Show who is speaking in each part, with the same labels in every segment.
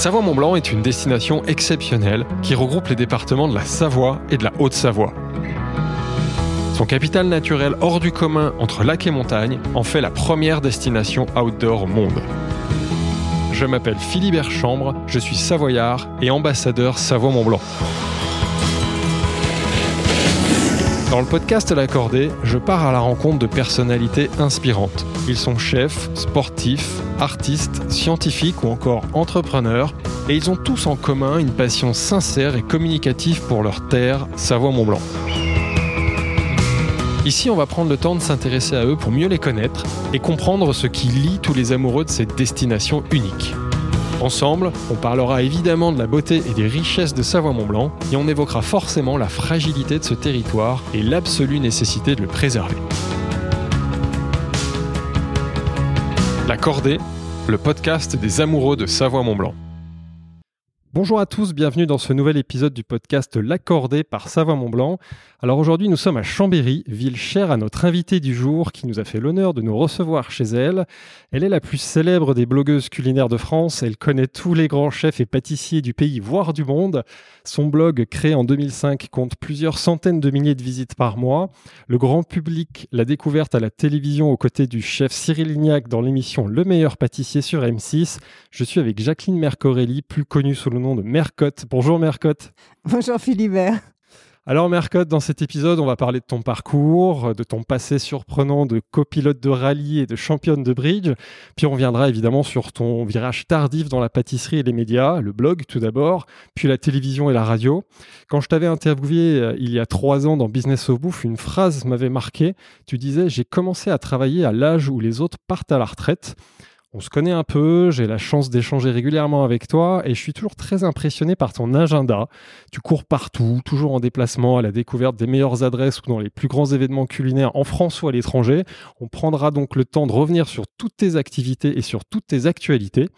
Speaker 1: Savoie-Mont-Blanc est une destination exceptionnelle qui regroupe les départements de la Savoie et de la Haute-Savoie. Son capital naturel hors du commun entre lac et montagne en fait la première destination outdoor au monde. Je m'appelle Philibert Chambre, je suis savoyard et ambassadeur Savoie-Mont-Blanc. Dans le podcast L'Accordé, je pars à la rencontre de personnalités inspirantes. Ils sont chefs, sportifs, artistes, scientifiques ou encore entrepreneurs, et ils ont tous en commun une passion sincère et communicative pour leur terre, Savoie-Mont-Blanc. Ici, on va prendre le temps de s'intéresser à eux pour mieux les connaître et comprendre ce qui lie tous les amoureux de cette destination unique. Ensemble, on parlera évidemment de la beauté et des richesses de Savoie-Mont-Blanc et on évoquera forcément la fragilité de ce territoire et l'absolue nécessité de le préserver. La Cordée, le podcast des amoureux de Savoie-Mont-Blanc. Bonjour à tous, bienvenue dans ce nouvel épisode du podcast L'Accordé par Savoie-Mont-Blanc. Alors aujourd'hui, nous sommes à Chambéry, ville chère à notre invitée du jour qui nous a fait l'honneur de nous recevoir chez elle. Elle est la plus célèbre des blogueuses culinaires de France. Elle connaît tous les grands chefs et pâtissiers du pays, voire du monde. Son blog, créé en 2005, compte plusieurs centaines de milliers de visites par mois. Le grand public l'a découverte à la télévision aux côtés du chef Cyril Lignac dans l'émission Le meilleur pâtissier sur M6. Je suis avec Jacqueline Mercorelli, plus connue sous le nom de Mercotte. Bonjour Mercotte.
Speaker 2: Bonjour Philibert.
Speaker 1: Alors Mercotte, dans cet épisode, on va parler de ton parcours, de ton passé surprenant de copilote de rallye et de championne de bridge. Puis on reviendra évidemment sur ton virage tardif dans la pâtisserie et les médias, le blog tout d'abord, puis la télévision et la radio. Quand je t'avais interviewé euh, il y a trois ans dans Business of Bouffe, une phrase m'avait marqué. Tu disais, j'ai commencé à travailler à l'âge où les autres partent à la retraite. On se connaît un peu, j'ai la chance d'échanger régulièrement avec toi et je suis toujours très impressionné par ton agenda. Tu cours partout, toujours en déplacement à la découverte des meilleures adresses ou dans les plus grands événements culinaires en France ou à l'étranger. On prendra donc le temps de revenir sur toutes tes activités et sur toutes tes actualités.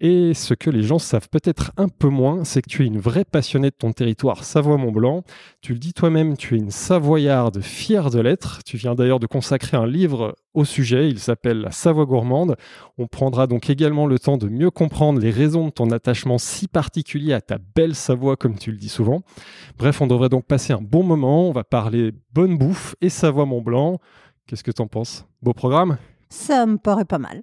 Speaker 1: Et ce que les gens savent peut-être un peu moins, c'est que tu es une vraie passionnée de ton territoire Savoie-Mont-Blanc. Tu le dis toi-même, tu es une Savoyarde fière de l'être. Tu viens d'ailleurs de consacrer un livre au sujet, il s'appelle La Savoie gourmande. On prendra donc également le temps de mieux comprendre les raisons de ton attachement si particulier à ta belle Savoie, comme tu le dis souvent. Bref, on devrait donc passer un bon moment. On va parler bonne bouffe et Savoie-Mont-Blanc. Qu'est-ce que t'en penses? Beau programme?
Speaker 2: Ça me paraît pas mal.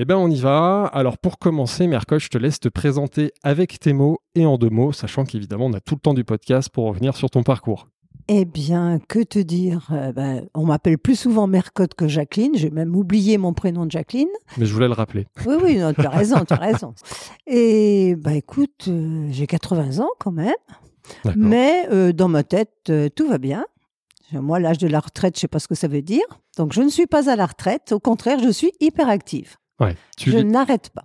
Speaker 1: Eh bien, on y va. Alors, pour commencer, Mercoche, je te laisse te présenter avec tes mots et en deux mots, sachant qu'évidemment, on a tout le temps du podcast pour revenir sur ton parcours.
Speaker 2: Eh bien, que te dire? Euh, ben, On m'appelle plus souvent Mercotte que Jacqueline. J'ai même oublié mon prénom de Jacqueline.
Speaker 1: Mais je voulais le rappeler.
Speaker 2: Oui, oui, tu as raison, tu as raison. Et bah écoute, euh, j'ai 80 ans quand même. Mais euh, dans ma tête, tout va bien. Moi, l'âge de la retraite, je ne sais pas ce que ça veut dire. Donc, je ne suis pas à la retraite. Au contraire, je suis je n'arrête pas.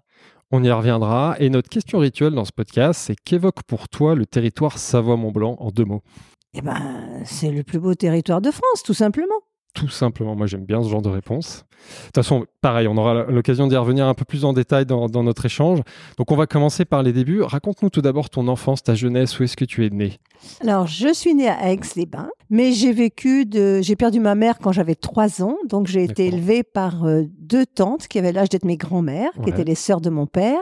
Speaker 1: On y reviendra. Et notre question rituelle dans ce podcast, c'est qu'évoque pour toi le territoire Savoie-Mont-Blanc en deux mots?
Speaker 2: Eh ben, c'est le plus beau territoire de France, tout simplement.
Speaker 1: Tout simplement, moi j'aime bien ce genre de réponse. De toute façon, pareil, on aura l'occasion d'y revenir un peu plus en détail dans, dans, notre échange. Donc on va commencer par les débuts. Raconte-nous tout d'abord ton enfance, ta jeunesse, où est-ce que tu es né
Speaker 2: Alors, je suis née à Aix-les-Bains. Mais j'ai vécu de, j'ai perdu ma mère quand j'avais trois ans, donc j'ai été élevée par euh, deux tantes qui avaient l'âge d'être mes grands-mères, qui étaient les sœurs de mon père,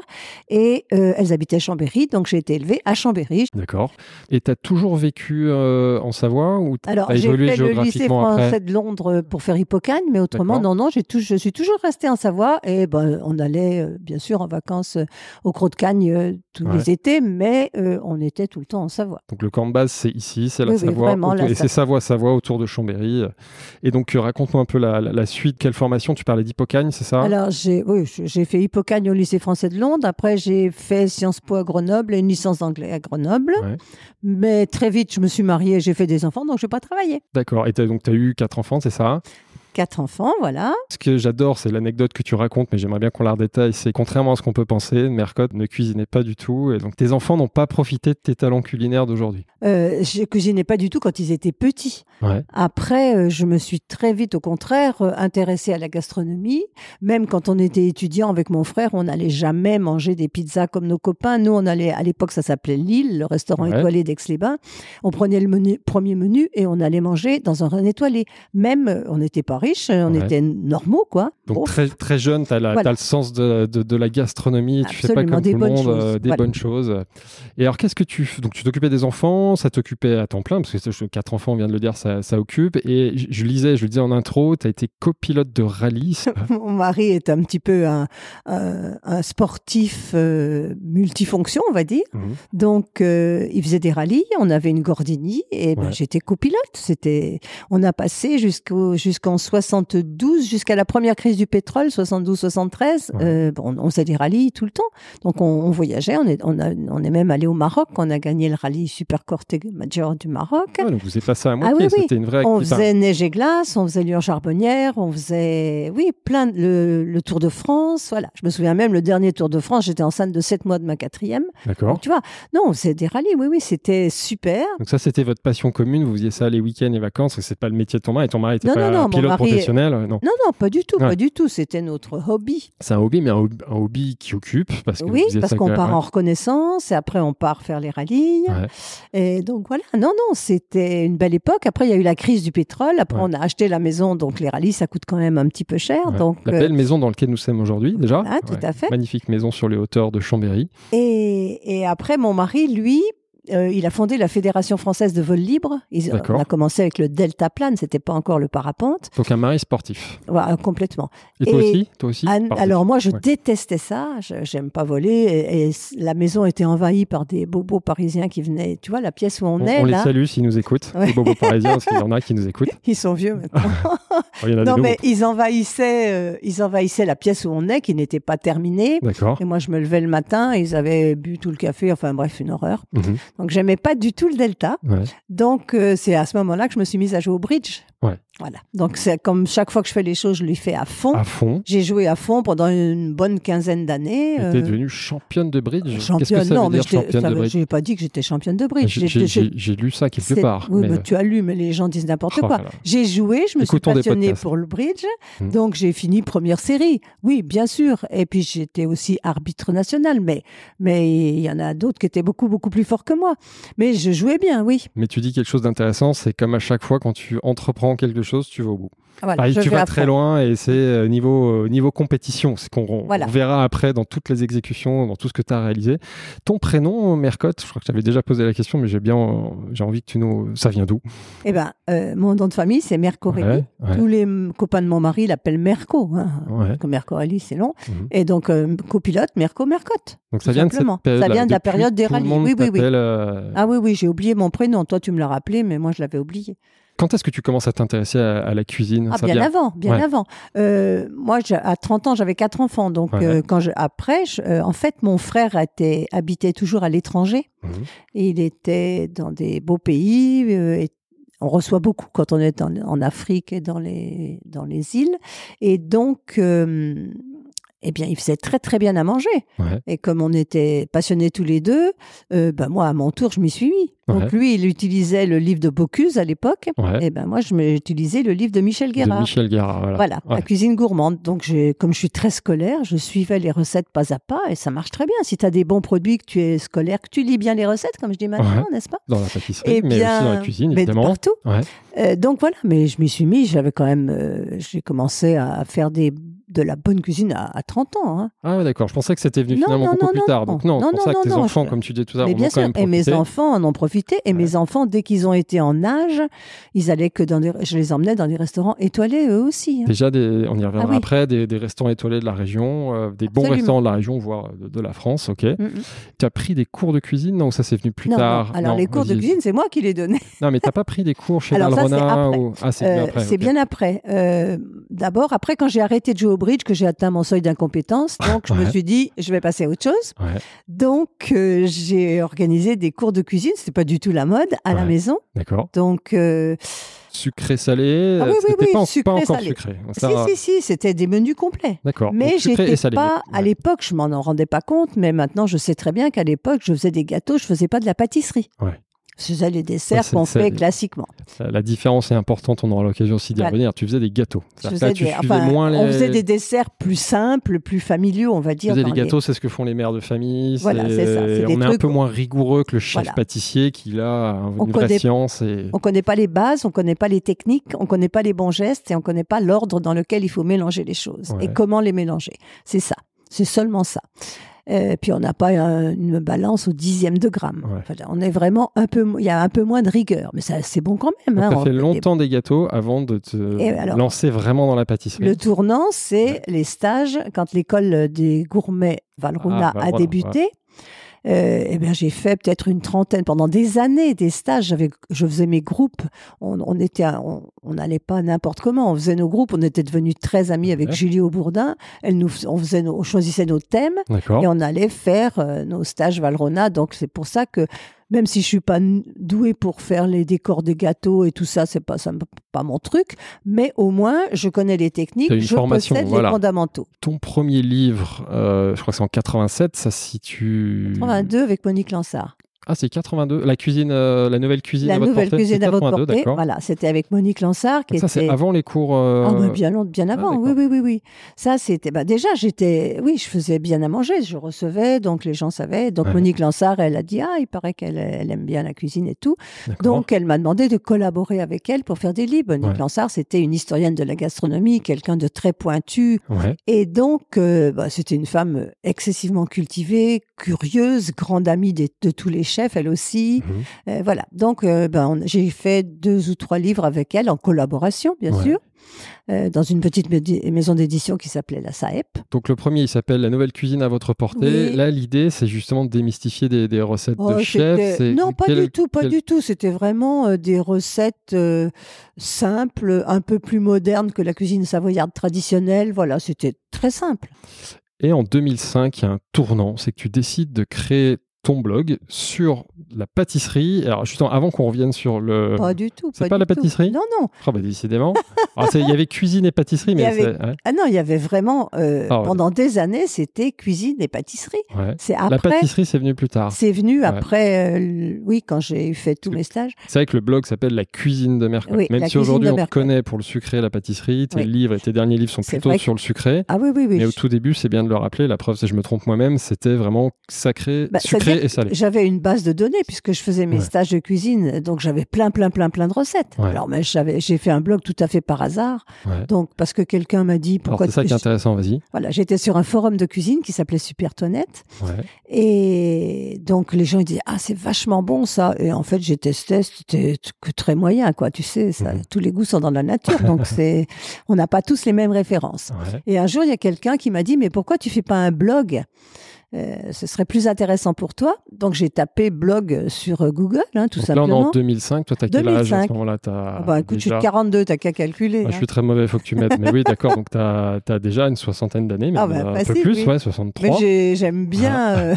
Speaker 2: et euh, elles habitaient à Chambéry, donc j'ai été élevée à Chambéry.
Speaker 1: D'accord. Et tu as toujours vécu euh, en Savoie ou
Speaker 2: Alors j'ai fait le lycée français de Londres pour faire Hippocagne, mais autrement non non, j'ai tout, je suis toujours restée en Savoie et ben on allait bien sûr en vacances au Croc de Cagne tous les étés, mais on était tout le temps en Savoie.
Speaker 1: Donc le camp de base c'est ici, c'est la Savoie, et c'est Savoie-Savoie autour de Chambéry. Et donc, euh, raconte-moi un peu la, suite. Quelle formation Tu parlais d'Hippocagne, c'est ça?
Speaker 2: Alors, j'ai oui, fait Hippocagne au lycée français de Londres. Après, j'ai fait Sciences Po à Grenoble et une licence d'anglais à Grenoble. Mais très vite, je me suis mariée, j'ai fait des enfants, donc je n'ai pas travaillé.
Speaker 1: D'accord. Et donc, tu as eu quatre enfants, c'est ça?
Speaker 2: Quatre enfants, voilà.
Speaker 1: Ce que j'adore, c'est l'anecdote que tu racontes, mais j'aimerais bien qu'on la redétaille. C'est contrairement à ce qu'on peut penser, Mercotte ne cuisinait pas du tout. Et donc, tes enfants n'ont pas profité de tes talents culinaires d'aujourd'hui.
Speaker 2: Euh, je cuisinais pas du tout quand ils étaient petits. Après, euh, je me suis très vite, au contraire, euh, intéressée à la gastronomie. Même quand on était étudiant avec mon frère, on n'allait jamais manger des pizzas comme nos copains. Nous, on allait, à l'époque, ça s'appelait Lille, le restaurant étoilé d'Aix-les-Bains. On prenait le menu, premier menu et on allait manger dans un étoilé. Même, on n'était pas riches, on était normaux, quoi.
Speaker 1: Donc très, très jeune, tu as, le sens de, de, la gastronomie, tu fais pas comme tout le monde euh, des bonnes choses. Et alors, qu'est-ce que tu. Donc, tu t'occupais des enfants, ça t'occupait à temps plein, parce que quatre enfants, on vient de le dire, ça, ça occupe. Et je, lisais, je le disais en intro, tu as été copilote de rallye.
Speaker 2: Mon mari est un petit peu un, un, sportif euh, multifonction, on va dire. Mmh. Donc, euh, il faisait des rallyes, on avait une Gordini, et ben, j'étais copilote. C'était, on a passé jusqu'au, jusqu'en 72, jusqu'à la première crise du pétrole, 72-73. Euh, bon, on faisait des rallyes tout le temps. Donc, on, voyageait, on est, on, a, on est même allé au Maroc, on a gagné le rallye Super Corte Major du Maroc.
Speaker 1: donc vous êtes passé à moitié, ah c'était une vraie
Speaker 2: On faisait neige et glace, on faisait Lyon Charbonnière, on faisait, oui, plein de, le, le Tour de France, voilà. Je me souviens même le dernier Tour de France, j'étais enceinte de 7 mois de ma quatrième.
Speaker 1: D'accord.
Speaker 2: Tu vois, non, c'est des rallyes, oui, oui, c'était super.
Speaker 1: Donc ça, c'était votre passion commune, vous faisiez ça les week-ends et vacances, c'est pas le métier de ton mari, et ton mari était pas un pilote professionnel, non
Speaker 2: Non, non, pas du tout, pas du tout, c'était notre hobby.
Speaker 1: C'est un hobby, mais un, hobby qui occupe, parce que
Speaker 2: Oui, parce qu'on part en reconnaissance, et après on part faire les rallyes. Et donc voilà, non, non, c'était une belle époque. Après, il y a eu la crise du pétrole, après on a acheté la maison, donc les rallyes, ça coûte quand même un petit peu cher. Donc,
Speaker 1: la belle euh, maison dans laquelle nous sommes aujourd'hui, déjà.
Speaker 2: Tout à fait.
Speaker 1: Magnifique maison sur les hauteurs de Chambéry.
Speaker 2: Et, et après, mon mari, lui, euh, il a fondé la Fédération française de vol libre. Il, on a commencé avec le delta plane, c'était pas encore le parapente.
Speaker 1: Donc un mari sportif.
Speaker 2: Voilà, complètement.
Speaker 1: Et, toi aussi, toi aussi
Speaker 2: Alors moi, je détestais ça. J'aime pas voler. Et, la maison était envahie par des bobos parisiens qui venaient. Tu vois, la pièce où on, est.
Speaker 1: On
Speaker 2: les
Speaker 1: salue s'ils nous écoutent. Les bobos parisiens, parce qu'il y en a qui nous écoutent.
Speaker 2: Ils sont vieux maintenant. Oh, non, mais ils envahissaient, euh, ils envahissaient la pièce où on est, qui n'était pas terminée.
Speaker 1: D'accord.
Speaker 2: Et moi, je me levais le matin. Ils avaient bu tout le café. Enfin bref, une horreur. Mhm. Donc j'aimais pas du tout le delta. Donc euh, c'est à ce moment-là que je me suis mise à jouer au bridge.
Speaker 1: Ouais.
Speaker 2: Voilà. Donc c'est comme chaque fois que je fais les choses, je les fais à fond.
Speaker 1: À fond.
Speaker 2: J'ai joué à fond pendant une bonne quinzaine d'années.
Speaker 1: Tu es euh, devenue championne de bridge.
Speaker 2: Championne,
Speaker 1: que ça
Speaker 2: non,
Speaker 1: veut dire, championne de bridge
Speaker 2: J'ai pas dit que j'étais championne de bridge.
Speaker 1: J'ai lu ça quelque part.
Speaker 2: Oui, mais... tu as lu, mais les gens disent n'importe oh quoi. J'ai joué, je me suis passionnée pour le bridge, hmm. donc j'ai fini première série. Oui, bien sûr. Et puis j'étais aussi arbitre national, mais mais il y en a d'autres qui étaient beaucoup beaucoup plus forts que moi. Mais je jouais bien, oui.
Speaker 1: Mais tu dis quelque chose d'intéressant, c'est comme à chaque fois quand tu entreprends quelque chose, tu vas au bout.
Speaker 2: Voilà,
Speaker 1: tu vas très loin et c'est euh, niveau, euh, niveau compétition. C'est qu'on verra après dans toutes les exécutions, dans tout ce que tu as réalisé. Ton prénom, Mercotte, je crois que tu avais déjà posé la question, mais j'ai bien j'ai envie que tu nous. Ça vient d'où?
Speaker 2: Eh ben, euh, mon nom de famille, c'est Mercorelli. Tous les copains de mon mari l'appellent Merco. Hein, parce que Mercorelli, c'est long. Mhm. Et donc, copilote, Merco, Mercotte.
Speaker 1: Donc ça vient de cette
Speaker 2: Ça vient de la période des rallyes. Oui, oui, oui.
Speaker 1: Ah
Speaker 2: oui, oui, j'ai oublié mon prénom. Toi, tu me l'as rappelé, mais moi, je l'avais oublié.
Speaker 1: Quand est-ce que tu commences à t'intéresser à, la cuisine
Speaker 2: ah, Bien avant, bien avant. Euh, moi, à 30 ans, j'avais quatre enfants. Donc, euh, quand je, après, euh, en fait, mon frère était, habitait toujours à l'étranger. Mmh. Il était dans des beaux pays. Et on reçoit beaucoup quand on est en Afrique et dans les, dans les îles. Et donc, eh bien, il faisait très très bien à manger. Et comme on était passionnés tous les deux, euh, ben moi, à mon tour, je m'y suis mis. Donc lui, il utilisait le livre de Bocuse à l'époque. Et ben moi, je m'utilisais le livre de Michel Guérard.
Speaker 1: De Michel Guérard,
Speaker 2: voilà. la cuisine gourmande. Donc, comme je suis très scolaire, je suivais les recettes pas à pas et ça marche très bien. Si tu as des bons produits, que tu es scolaire, que tu lis bien les recettes, comme je dis maintenant, n'est-ce pas?
Speaker 1: Dans la pâtisserie, et mais aussi dans la cuisine, évidemment.
Speaker 2: partout. Euh, donc voilà, mais je m'y suis mis. J'avais quand même, euh, j'ai commencé à faire des de la bonne cuisine à, 30 ans. Hein.
Speaker 1: Ah d'accord, je pensais que c'était venu finalement beaucoup plus tard. Donc non, c'est pour ça que tes enfants, comme tu disais tout à l'heure,
Speaker 2: bien sûr, et mes enfants en ont profité. Et mes enfants, dès qu'ils ont été en âge, ils allaient que dans des... je les emmenais dans des restaurants étoilés eux aussi.
Speaker 1: Hein. Déjà, des... on y reviendra ah après, des, restaurants étoilés de la région, euh, des bons restaurants de la région, voire de, la France, ok. Mm, mm. Tu as pris des cours de cuisine? Non, ça c'est venu plus tard.
Speaker 2: Alors les cours de cuisine, c'est moi qui les donnais.
Speaker 1: non, mais t'as pas pris des cours chez Valrhona ou...
Speaker 2: Ah, c'est bien après. C'est bien après. Euh, d'abord, après, quand j'ai arrêté de jouer au bridge, que j'ai atteint mon seuil d'incompétence. Donc, je me suis dit, je vais passer à autre chose. Donc, euh, j'ai organisé des cours de cuisine. C'était pas du tout la mode à la maison.
Speaker 1: D'accord.
Speaker 2: Donc, euh,
Speaker 1: sucré salé. Ah oui, oui, oui, pas, sucré, pas encore salé. sucré.
Speaker 2: Si, si, si, c'était des menus complets.
Speaker 1: D'accord.
Speaker 2: Mais j'étais pas, à l'époque, je m'en rendais pas compte, mais maintenant, je sais très bien qu'à l'époque, je faisais des gâteaux, je faisais pas de la pâtisserie.
Speaker 1: Ouais.
Speaker 2: Faisais les desserts qu'on fait classiquement.
Speaker 1: La différence est importante, on aura l'occasion aussi d'y revenir. Tu faisais des gâteaux.
Speaker 2: On faisait des desserts plus simples, plus familiaux, on va dire.
Speaker 1: Tu faisais des gâteaux, c'est ce que font les mères de famille. Voilà, c'est ça. on est un peu moins rigoureux que le chef pâtissier qui a une vraie science. Et...
Speaker 2: On ne connaît pas les bases, on ne connaît pas les techniques, on ne connaît pas les bons gestes et on ne connaît pas l'ordre dans lequel il faut mélanger les choses et comment les mélanger. C'est ça. C'est seulement ça. Euh, puis on n'a pas une balance au dixième de gramme. on est vraiment un peu, il y a un peu moins de rigueur, mais c'est bon quand même.
Speaker 1: Hein, tu as fait longtemps des gâteaux avant de te lancer vraiment dans la pâtisserie.
Speaker 2: Le tournant, c'est les stages quand l'école des gourmets Valruna ah, a débuté. Euh, eh bien, j'ai fait peut-être une trentaine pendant des années des stages. J'avais, je faisais mes groupes. On, on était, on n'allait pas n'importe comment. On faisait nos groupes. On était devenus très amis avec Julie Aubourdin. Elle nous, on faisait, on choisissait nos thèmes et on allait faire euh, nos stages Valrona. Donc c'est pour ça que même si je suis pas douée pour faire les décors des gâteaux et tout ça, c'est pas ça, pas mon truc, mais au moins je connais les techniques, je possède les fondamentaux.
Speaker 1: Ton premier livre, euh, je crois que c'est en 87, ça se situe.
Speaker 2: 82 avec Monique Lansard.
Speaker 1: Ah, c'est 82. La cuisine, euh, la nouvelle cuisine
Speaker 2: la
Speaker 1: à votre
Speaker 2: nouvelle cuisine à votre portée. Voilà, c'était avec Monique Lansard. Qui
Speaker 1: ça, c'est avant les cours. Euh,
Speaker 2: ah, bien, bien ah, avant. oui, oui, oui, oui. Ça, c'était. Bah, déjà, j'étais. Oui, je faisais bien à manger. Je recevais, donc les gens savaient. Donc Monique Lansard, elle a dit Ah, il paraît qu'elle elle aime bien la cuisine et tout. Donc elle m'a demandé de collaborer avec elle pour faire des livres. Monique Lansard, c'était une historienne de la gastronomie, quelqu'un de très pointu. Et donc, euh, bah, c'était une femme excessivement cultivée, curieuse, grande amie de, de tous les chef, elle aussi. Mhm. Euh, voilà. Donc, euh, ben, j'ai fait deux ou trois livres avec elle, en collaboration, bien sûr. Euh, dans une petite maison d'édition qui s'appelait la SAEP.
Speaker 1: Donc le premier, il s'appelle La nouvelle cuisine à votre portée. Là, l'idée, c'est justement de démystifier des, recettes de oh, chef.
Speaker 2: Non, pas du tout, pas du tout. C'était vraiment des recettes simples, un peu plus modernes que la cuisine savoyarde traditionnelle. Voilà, c'était très simple.
Speaker 1: Et en 2005, il y a un tournant, c'est que tu décides de créer ton blog sur la pâtisserie. Alors, justement, avant qu'on revienne sur le.
Speaker 2: Pas du tout.
Speaker 1: C'est pas, la pâtisserie?
Speaker 2: Non, non.
Speaker 1: Oh, bah, décidément. il y avait cuisine et pâtisserie, mais.
Speaker 2: Ah non, il y avait vraiment. Euh, ah, pendant des années, c'était cuisine et pâtisserie.
Speaker 1: C'est après. La pâtisserie, c'est venu plus tard.
Speaker 2: C'est venu après, euh, oui, quand j'ai fait tous mes stages.
Speaker 1: C'est vrai que le blog s'appelle La cuisine de Mercredi. Même si aujourd'hui, on connaît pour le sucré et la pâtisserie, tes livres et tes derniers livres sont plutôt sur le sucré.
Speaker 2: Ah oui, oui, oui.
Speaker 1: Mais au tout début, c'est bien de le rappeler. La preuve, si je me trompe moi-même, c'était vraiment sacré, bah, sucré et salé.
Speaker 2: J'avais une base de données puisque je faisais mes stages de cuisine, donc j'avais plein, plein, plein, plein de recettes. Alors, mais j'avais, j'ai fait un blog tout à fait par hasard. Donc, parce que quelqu'un m'a dit
Speaker 1: pourquoi. C'est ça qui est intéressant, vas-y.
Speaker 2: Voilà, j'étais sur un forum de cuisine qui s'appelait Super Toinette. Et donc, les gens ils disaient ah c'est vachement bon ça. Et en fait, j'ai testé, c'était que très moyen quoi. Tu sais, ça, mhm. tous les goûts sont dans la nature, donc c'est, on n'a pas tous les mêmes références. Et un jour, il y a quelqu'un qui m'a dit mais pourquoi tu fais pas un blog euh, ce serait plus intéressant pour toi. Donc j'ai tapé blog sur euh, Google, hein, tout simplement. Là,
Speaker 1: on est en 2005. Toi, t'as quel âge à ce moment-là?
Speaker 2: Ah bah, écoute, je suis de 42, t'as qu'à calculer.
Speaker 1: Je hein. suis très mauvais, il faut que tu m'aides. mais oui, d'accord, donc t'as as déjà une soixantaine d'années, mais ah bah, un peu plus, ouais, 63.
Speaker 2: Mais j'aime bien, euh,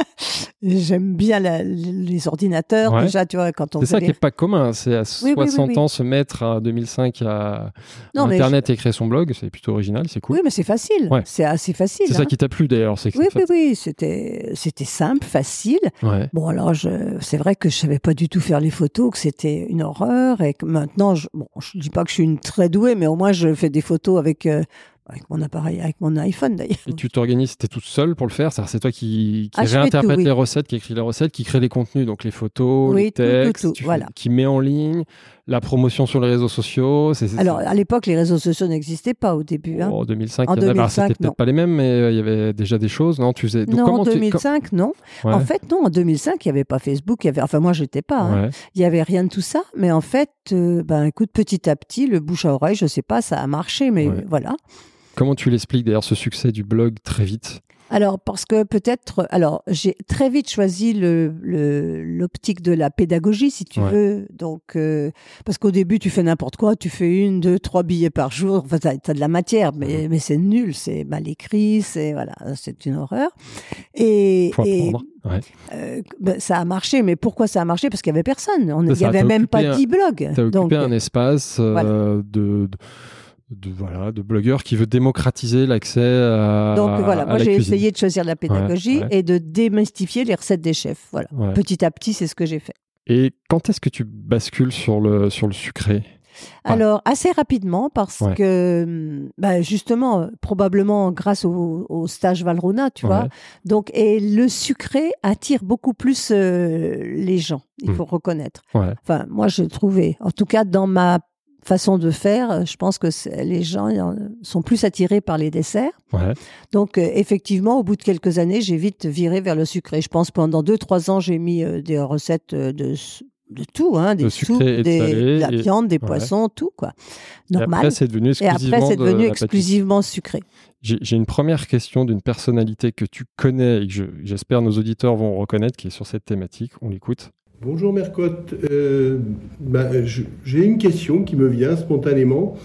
Speaker 2: j'aime bien les ordinateurs. Déjà, tu vois, quand on.
Speaker 1: C'est ça qui est pas commun. C'est à 60 ans se mettre à 2005 à, Internet et créer son blog. C'est plutôt original, c'est cool.
Speaker 2: Oui, mais c'est facile. C'est assez facile.
Speaker 1: C'est ça hein. qui t'a plu d'ailleurs.
Speaker 2: Oui, oui, oui c'était c'était simple, facile. Bon alors c'est vrai que je savais pas du tout faire les photos, que c'était une horreur et que maintenant je bon je dis pas que je suis une très douée, mais au moins je fais des photos avec euh, avec mon appareil, avec mon iPhone d'ailleurs.
Speaker 1: Et tu t'organises, tu es toute seule pour le faire? C'est toi qui, qui ah, réinterprète les recettes, qui écrit les recettes, qui crée les contenus, donc les photos, les textes,
Speaker 2: voilà.
Speaker 1: qui met en ligne la promotion sur les réseaux sociaux.
Speaker 2: Alors à l'époque, les réseaux sociaux n'existaient pas au début. Hein.
Speaker 1: Oh, en 2005, en 2005 c'était peut-être pas les mêmes, mais euh, il y avait déjà des choses, non? Tu faisais.
Speaker 2: non, en 2005, non. En fait, non. En 2005, il n'y avait pas Facebook. Il y avait, enfin, moi, j'étais pas. Hein. Il n'y avait rien de tout ça. Mais en fait, euh, ben, écoute, petit à petit, le bouche à oreille, je sais pas, ça a marché, mais voilà.
Speaker 1: Comment tu l'expliques d'ailleurs ce succès du blog très vite?
Speaker 2: Alors parce que peut-être, alors j'ai très vite choisi le l'optique de la pédagogie, si tu veux. Donc euh, parce qu'au début tu fais n'importe quoi, tu fais une, deux, trois billets par jour. Enfin, t'as as de la matière, mais mais c'est nul, c'est mal écrit, c'est voilà, c'est une horreur. Et, et euh, ben, ça a marché, mais pourquoi ça a marché? Parce qu'il y avait personne. On, il y avait même pas dix blogs.
Speaker 1: T'as occupé un espace euh, de de voilà de blogueur qui veut démocratiser l'accès à
Speaker 2: donc voilà moi j'ai essayé de choisir la pédagogie et de démystifier les recettes des chefs voilà. Petit à petit c'est ce que j'ai fait.
Speaker 1: Et quand est-ce que tu bascules sur le, sur le sucré?
Speaker 2: Alors, assez rapidement, parce que, bah, justement, probablement grâce au, stage Valrona, tu vois. Donc, et le sucré attire beaucoup plus euh, les gens, il hmm. faut reconnaître. Enfin, moi, j'ai trouvé, en tout cas, dans ma façon de faire, je pense que les gens sont plus attirés par les desserts. Donc, euh, effectivement, au bout de quelques années, j'ai vite viré vers le sucré. Je pense pendant deux, trois ans, j'ai mis euh, des recettes de de tout, hein, des soupes, des, de la viande, des poissons, tout quoi.
Speaker 1: Normal. Et après, c'est devenu exclusivement,
Speaker 2: après, devenu exclusivement sucré.
Speaker 1: J'ai une première question d'une personnalité que tu connais et que j'espère nos auditeurs vont reconnaître, qui est sur cette thématique. On l'écoute.
Speaker 3: Bonjour Mercotte. Euh, bah, j'ai une question qui me vient spontanément.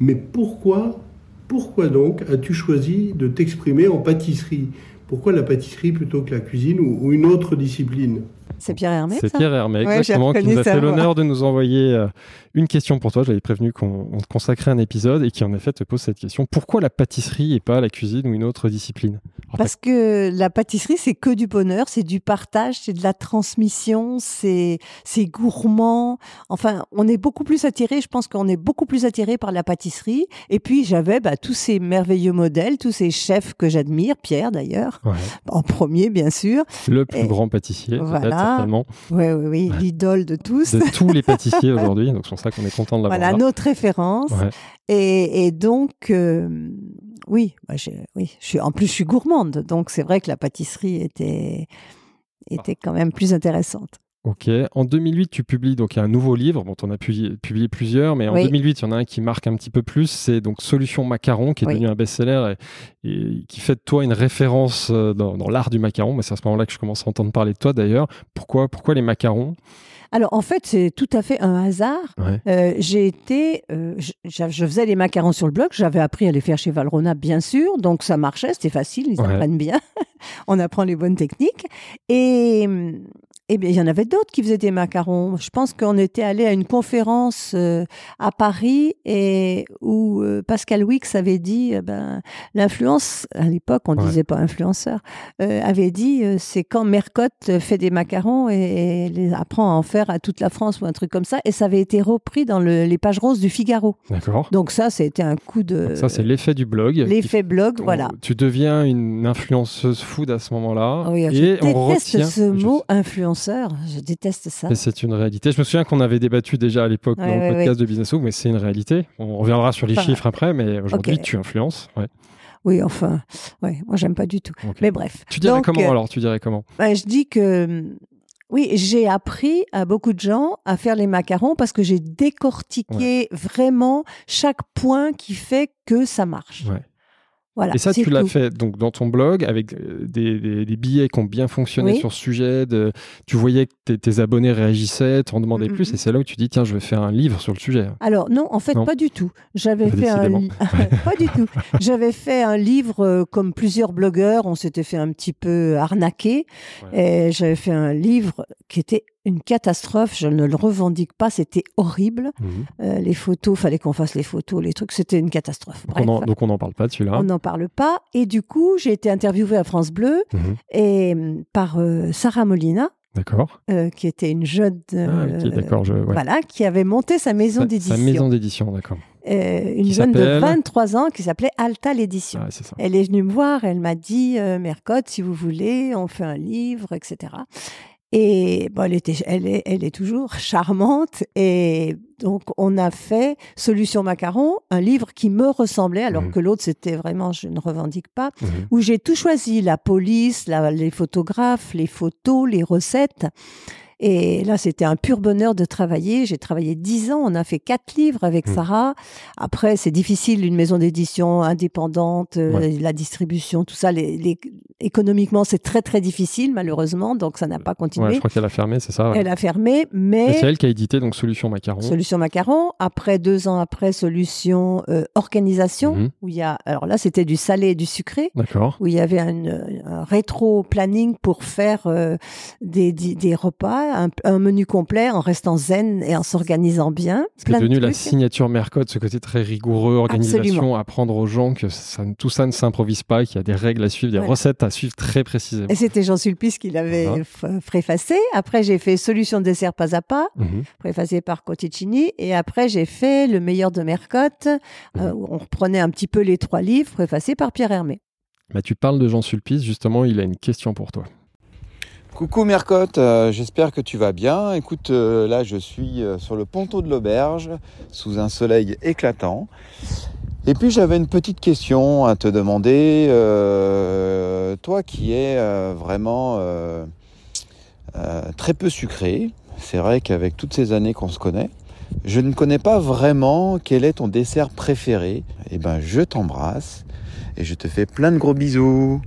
Speaker 3: Mais pourquoi, pourquoi donc as-tu choisi de t'exprimer en pâtisserie? Pourquoi la pâtisserie plutôt que la cuisine ou une autre discipline?
Speaker 2: C'est Pierre Hermé.
Speaker 1: C'est Pierre Hermé, exactement, qui nous a fait l'honneur de nous envoyer euh, une question pour toi. J'avais prévenu qu'on te consacrait un épisode et qui en effet te pose cette question. Pourquoi la pâtisserie et pas la cuisine ou une autre discipline?
Speaker 2: Parce que la pâtisserie, c'est que du bonheur, c'est du partage, c'est de la transmission, c'est gourmand. Enfin, on est beaucoup plus attiré, je pense qu'on est beaucoup plus attiré par la pâtisserie. Et puis, j'avais bah, tous ces merveilleux modèles, tous ces chefs que j'admire, Pierre d'ailleurs, en premier, bien sûr.
Speaker 1: Le plus grand pâtissier, voilà. Certainement.
Speaker 2: Oui, oui, oui, l'idole de tous.
Speaker 1: De tous les pâtissiers aujourd'hui. Donc, ça qu'on est content de l'avoir.
Speaker 2: Voilà, notre référence. Et, donc, euh, oui, bah, oui je suis, en plus, je suis gourmande. Donc, c'est vrai que la pâtisserie était, était quand même plus intéressante.
Speaker 1: Ok. En 2008, tu publies donc un nouveau livre. Bon, tu en as publié, plusieurs, mais en 2008, il y en a un qui marque un petit peu plus. C'est donc Solution Macaron, qui est devenu un best-seller et, qui fait de toi une référence euh, dans, dans l'art du macaron. C'est à ce moment-là que je commence à entendre parler de toi d'ailleurs. Pourquoi, pourquoi les macarons?
Speaker 2: Alors en fait, c'est tout à fait un hasard. Euh, j'ai été, euh, je, faisais les macarons sur le blog. J'avais appris à les faire chez Valrona, bien sûr, donc ça marchait, c'était facile, ils apprennent bien. On apprend les bonnes techniques. Et eh bien, il y en avait d'autres qui faisaient des macarons. Je pense qu'on était allé à une conférence euh, à Paris et où euh, Pascal Wix avait dit, euh, ben, l'influence, à l'époque, on ne disait pas influenceur, avait dit, c'est quand Mercotte fait des macarons et, les apprend à en faire à toute la France ou un truc comme ça. Et ça avait été repris dans les pages roses du Figaro.
Speaker 1: D'accord.
Speaker 2: Donc ça, c'était un coup de...
Speaker 1: ça, c'est l'effet du blog.
Speaker 2: L'effet blog, voilà.
Speaker 1: Tu deviens une influenceuse food à ce moment-là.
Speaker 2: Oui, et je on retient... ce mot je déteste ça.
Speaker 1: c'est une réalité. Je me souviens qu'on avait débattu déjà à l'époque dans le podcast de Business mais c'est une réalité. On reviendra sur les chiffres après, mais aujourd'hui, tu influences.
Speaker 2: Oui, enfin, ouais, moi j'aime pas du tout. Mais bref.
Speaker 1: Tu dirais comment euh, alors Tu dirais comment?
Speaker 2: bah, Je dis que oui, j'ai appris à beaucoup de gens à faire les macarons parce que j'ai décortiqué vraiment chaque point qui fait que ça marche
Speaker 1: et ça, tu l'as fait donc dans ton blog avec euh, des, des, billets qui ont bien fonctionné sur ce sujet. De, tu voyais que tes, abonnés réagissaient, t'en demandaient mm, plus, mm, et c'est là où tu dis tiens, je vais faire un livre sur le sujet.
Speaker 2: Alors non, en fait, pas du tout. J'avais fait un pas du tout. J'avais fait un livre euh, comme plusieurs blogueurs. On s'était fait un petit peu arnaquer, et j'avais fait un livre qui était une catastrophe, je ne le revendique pas, c'était horrible. Mhm. Euh, les photos, fallait qu'on fasse les photos, les trucs, c'était une catastrophe.
Speaker 1: donc on n'en parle pas de celui-là
Speaker 2: On n'en parle pas. Et du coup, j'ai été interviewée à France Bleu mhm. et mm, par euh, Sarah Molina.
Speaker 1: D'accord.
Speaker 2: Euh, qui était une jeune.
Speaker 1: Ah,
Speaker 2: Voilà, qui avait monté sa maison d'édition.
Speaker 1: Sa maison d'édition, d'accord.
Speaker 2: une jeune de 23 ans qui s'appelait Alta l'édition. Ah, elle est venue me voir, elle m'a dit Mercotte, si vous voulez, on fait un livre, etc. Et bon, elle, était, elle, est, elle est toujours charmante. Et donc, on a fait Solution Macaron, un livre qui me ressemblait, alors mmh. que l'autre, c'était vraiment, je ne revendique pas, mmh. où j'ai tout choisi, la police, la, les photographes, les photos, les recettes. Et là, c'était un pur bonheur de travailler. J'ai travaillé dix ans. On a fait quatre livres avec mmh. Sarah. Après, c'est difficile, une maison d'édition indépendante, euh, la distribution, tout ça. Les, économiquement, c'est très, très difficile, malheureusement. Donc, ça n'a pas continué.
Speaker 1: je crois qu'elle a fermé, c'est ça
Speaker 2: Elle a fermé, mais...
Speaker 1: C'est elle qui a édité donc Solution Macaron.
Speaker 2: Solution Macaron. Après, deux ans après, Solution euh, Organisation, mmh. où il y a... Alors là, c'était du salé et du sucré.
Speaker 1: D'accord.
Speaker 2: Où il y avait un, rétro-planning pour faire euh, des, des repas voilà, un, menu complet en restant zen et en s'organisant bien.
Speaker 1: C'est devenu la signature Mercotte, ce côté très rigoureux, organisation, apprendre aux gens que ça, tout ça ne s'improvise pas, qu'il y a des règles à suivre, des recettes à suivre très précisément.
Speaker 2: Et c'était Jean Sulpice qui l'avait préfacé. Après, j'ai fait Solution de dessert pas à pas, mhm. préfacé par Coticini. Et après, j'ai fait Le meilleur de Mercotte, euh, mhm. où on reprenait un petit peu les trois livres, préfacés par Pierre Hermé.
Speaker 1: Bah, tu parles de Jean Sulpice, justement, il a une question pour toi.
Speaker 4: Coucou Mercotte, euh, j'espère que tu vas bien. Écoute, euh, là je suis euh, sur le ponton de l'auberge, sous un soleil éclatant. Et puis j'avais une petite question à te demander. toi qui es vraiment très peu sucré, c'est vrai qu'avec toutes ces années qu'on se connaît, je ne connais pas vraiment quel est ton dessert préféré. Eh ben je t'embrasse et je te fais plein de gros bisous.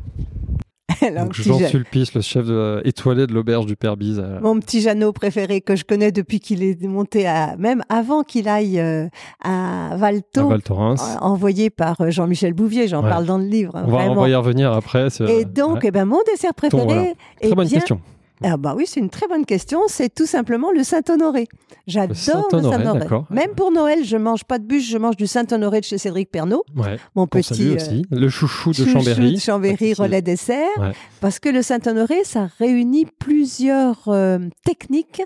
Speaker 1: Donc Jean Sulpice, le chef de, étoilé de l'auberge du Père Bise.
Speaker 2: Mon petit Jeannot préféré que je connais depuis qu'il est monté à, même avant qu'il aille euh, à Val
Speaker 1: Thorens,
Speaker 2: euh, envoyé par euh, Jean-Michel Bouvier. J'en parle dans le livre.
Speaker 1: On, va, y revenir après.
Speaker 2: Et donc, eh ben, mon dessert préféré.
Speaker 1: Très bonne question.
Speaker 2: Ah bah oui, c'est une très bonne question. C'est tout simplement le Saint-Honoré. J'adore le Saint-Honoré. Même pour Noël, je mange pas de bûche, je mange du Saint-Honoré de chez Cédric Pernaud.
Speaker 1: Mon petit euh, aussi. le chouchou de Chambéry.
Speaker 2: de Chambéry, relais dessert. Parce que le Saint-Honoré, ça réunit plusieurs euh, techniques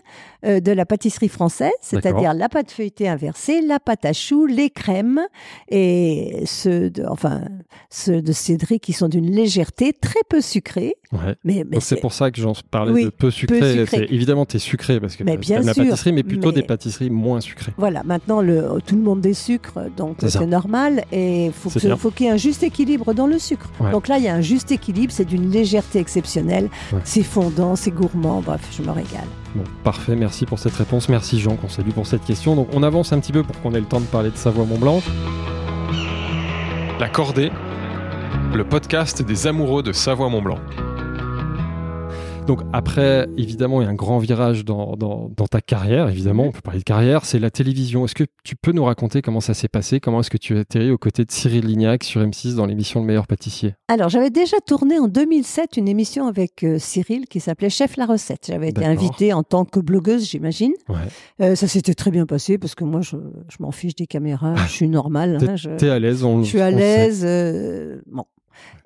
Speaker 2: euh, de la pâtisserie française, c'est-à-dire la pâte feuilletée inversée, la pâte à choux, les crèmes et ceux de, enfin, ceux de Cédric qui sont d'une légèreté très peu sucrée.
Speaker 1: Mais, c'est pour ça que j'en parlais de peu sucré. Évidemment, tu es sucré parce que tu la pâtisserie, mais plutôt des pâtisseries moins sucrées.
Speaker 2: Voilà, maintenant, le, tout le monde des sucres, donc c'est normal. Et faut faut qu'il y ait un juste équilibre dans le sucre. Donc là, il y a un juste équilibre, c'est d'une légèreté exceptionnelle. C'est fondant, c'est gourmand, bref, je me régale.
Speaker 1: Bon, parfait, merci pour cette réponse. Merci Jean qu'on salue pour cette question. Donc on avance un petit peu pour qu'on ait le temps de parler de Savoie-Mont-Blanc. La Cordée, le podcast des amoureux de Savoie-Mont-Blanc. Donc après, évidemment, il y a un grand virage dans, ta carrière, évidemment, on peut parler de carrière, c'est la télévision. Est-ce que tu peux nous raconter comment ça s'est passé? Comment est-ce que tu as atterri aux côtés de Cyril Lignac sur M6 dans l'émission Le meilleur pâtissier?
Speaker 2: Alors, j'avais déjà tourné en 2007 une émission avec euh, Cyril qui s'appelait Chef la recette. J'avais été invitée en tant que blogueuse, j'imagine. Euh, ça s'était très bien passé parce que moi, je, m'en fiche des caméras, je suis normale.
Speaker 1: Hein, je, es à l'aise,
Speaker 2: on Je suis à l'aise. Euh, bon,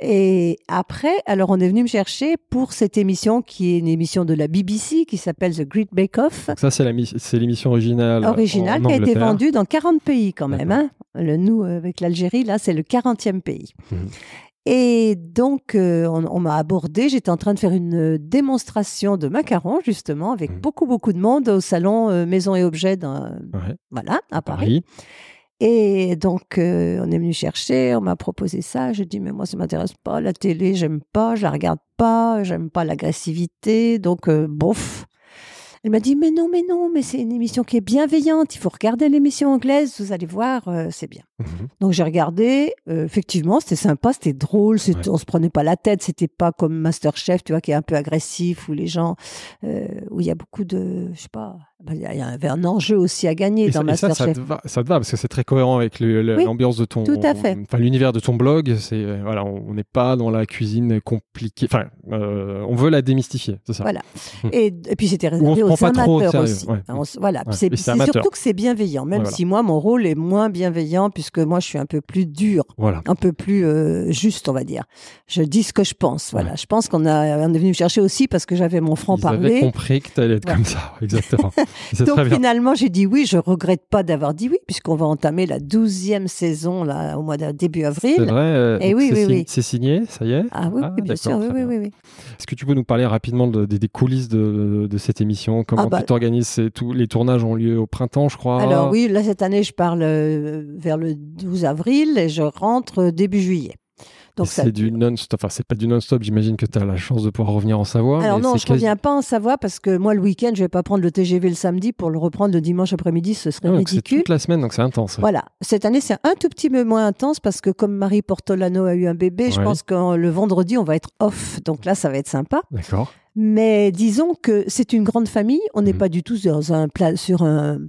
Speaker 2: et après, alors on est venu me chercher pour cette émission qui est une émission de la BBC qui s'appelle The Great Bake Off.
Speaker 1: Donc ça, c'est l'émission originale.
Speaker 2: Originale qui a été vendue dans 40 pays quand même. Hein. Le, nous, avec l'Algérie, là, c'est le 40e pays. Mhm. Et donc, euh, on, m'a abordé. J'étais en train de faire une démonstration de macarons, justement, avec mhm. beaucoup, beaucoup de monde au salon euh, Maison et Objets, dans, voilà, à Paris. Et donc, euh, on est venu chercher, on m'a proposé ça. J'ai dit, mais moi, ça m'intéresse pas. La télé, j'aime pas, je la regarde pas, j'aime pas l'agressivité. Donc, euh, bof. Elle m'a dit, mais non, mais non, mais c'est une émission qui est bienveillante. Il faut regarder l'émission anglaise, vous allez voir, euh, c'est bien. Mhm. Donc j'ai regardé. Effectivement, c'était sympa, c'était drôle. Ouais. On se prenait pas la tête. C'était pas comme Masterchef, tu vois, qui est un peu agressif, où les gens, où il y a beaucoup de, je sais pas, il y avait un enjeu aussi à gagner dans Masterchef.
Speaker 1: Ça, ça, te va, ça te va parce que c'est très cohérent avec l'ambiance de ton,
Speaker 2: tout à fait.
Speaker 1: Enfin, l'univers de ton blog. C'est voilà, on n'est pas dans la cuisine compliquée. Enfin, on veut la démystifier, c'est ça.
Speaker 2: Voilà. Hmm. Et, et, puis c'était réservé aux amateurs aussi. voilà. C'est surtout que c'est bienveillant, même si moi mon rôle est moins bienveillant puisque que moi, je suis un peu plus dur, un peu plus euh, juste, on va dire. Je dis ce que je pense. Voilà. Je pense qu'on a, on est venu me chercher aussi parce que j'avais mon franc parler.
Speaker 1: J'avais compris que tu allais être comme ça, exactement.
Speaker 2: Donc finalement, j'ai dit oui. Je regrette pas d'avoir dit oui, puisqu'on va entamer la douzième saison là au mois de début avril.
Speaker 1: C'est vrai.
Speaker 2: Euh, Et oui, oui, oui.
Speaker 1: C'est signé, ça y est?
Speaker 2: Ah oui, ah, bien sûr. Oui, oui, oui,
Speaker 1: Est-ce que tu peux nous parler rapidement des coulisses de, cette émission? Comment ah bah tu t'organises? Les tournages ont lieu au printemps, je crois.
Speaker 2: Alors oui, là cette année, je parle euh, vers le 12 avril et je rentre début juillet.
Speaker 1: C'est du non-stop. Enfin, c'est pas du non-stop. J'imagine que tu as la chance de pouvoir revenir en Savoie.
Speaker 2: Alors non, je ne reviens pas en Savoie parce que moi, le week-end, je vais pas prendre le TGV le samedi pour le reprendre le dimanche après-midi. Ce serait ridicule.
Speaker 1: C'est toute la semaine, donc c'est intense.
Speaker 2: Voilà. Cette année, c'est un tout petit peu moins intense parce que comme Marie Portolano a eu un bébé, je pense que le vendredi, on va être off. Donc là, ça va être sympa.
Speaker 1: D'accord.
Speaker 2: Mais disons que c'est une grande famille. On n'est mmh. pas du tout sur un, sur un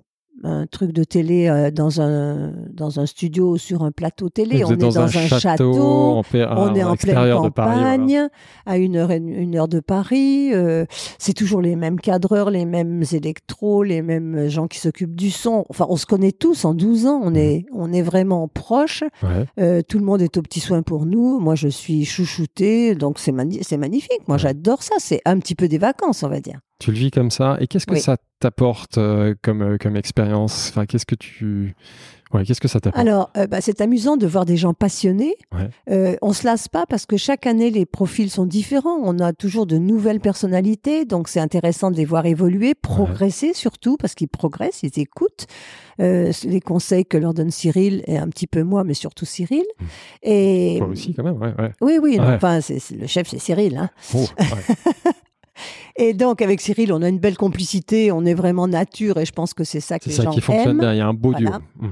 Speaker 2: un truc de télé euh, dans un dans un studio sur un plateau télé. on est dans, un, château, on est en pleine campagne, à une heure une heure de Paris. Euh, c'est toujours les mêmes cadreurs, les mêmes électros, les mêmes gens qui s'occupent du son. Enfin, on se connaît tous en 12 ans. On mmh. est on est vraiment proches. Euh, tout le monde est au petit soin pour nous. Moi, je suis chouchoutée, donc c'est c'est magnifique. Moi, j'adore ça. C'est un petit peu des vacances, on va dire.
Speaker 1: Tu le vis comme ça. Et qu'est-ce que ça t'apporte euh, comme, euh, comme expérience? Enfin, Qu'est-ce que tu. Ouais, qu'est-ce que ça t'apporte?
Speaker 2: Alors, euh, bah, c'est amusant de voir des gens passionnés. Ouais. on se lasse pas parce que chaque année, les profils sont différents. On a toujours de nouvelles personnalités, donc c'est intéressant de les voir évoluer, progresser surtout parce qu'ils progressent, ils écoutent les conseils que leur donne Cyril et un petit peu moi, mais surtout Cyril. Mmh.
Speaker 1: Et toi aussi quand même, ouais.
Speaker 2: Oui, oui. enfin, le chef, c'est Cyril. Hein. Oh, Et donc, avec Cyril, on a une belle complicité, on est vraiment nature, et je pense que c'est ça que les gens aiment. C'est ça qui fonctionne
Speaker 1: bien, il y a un beau duo. Mmh.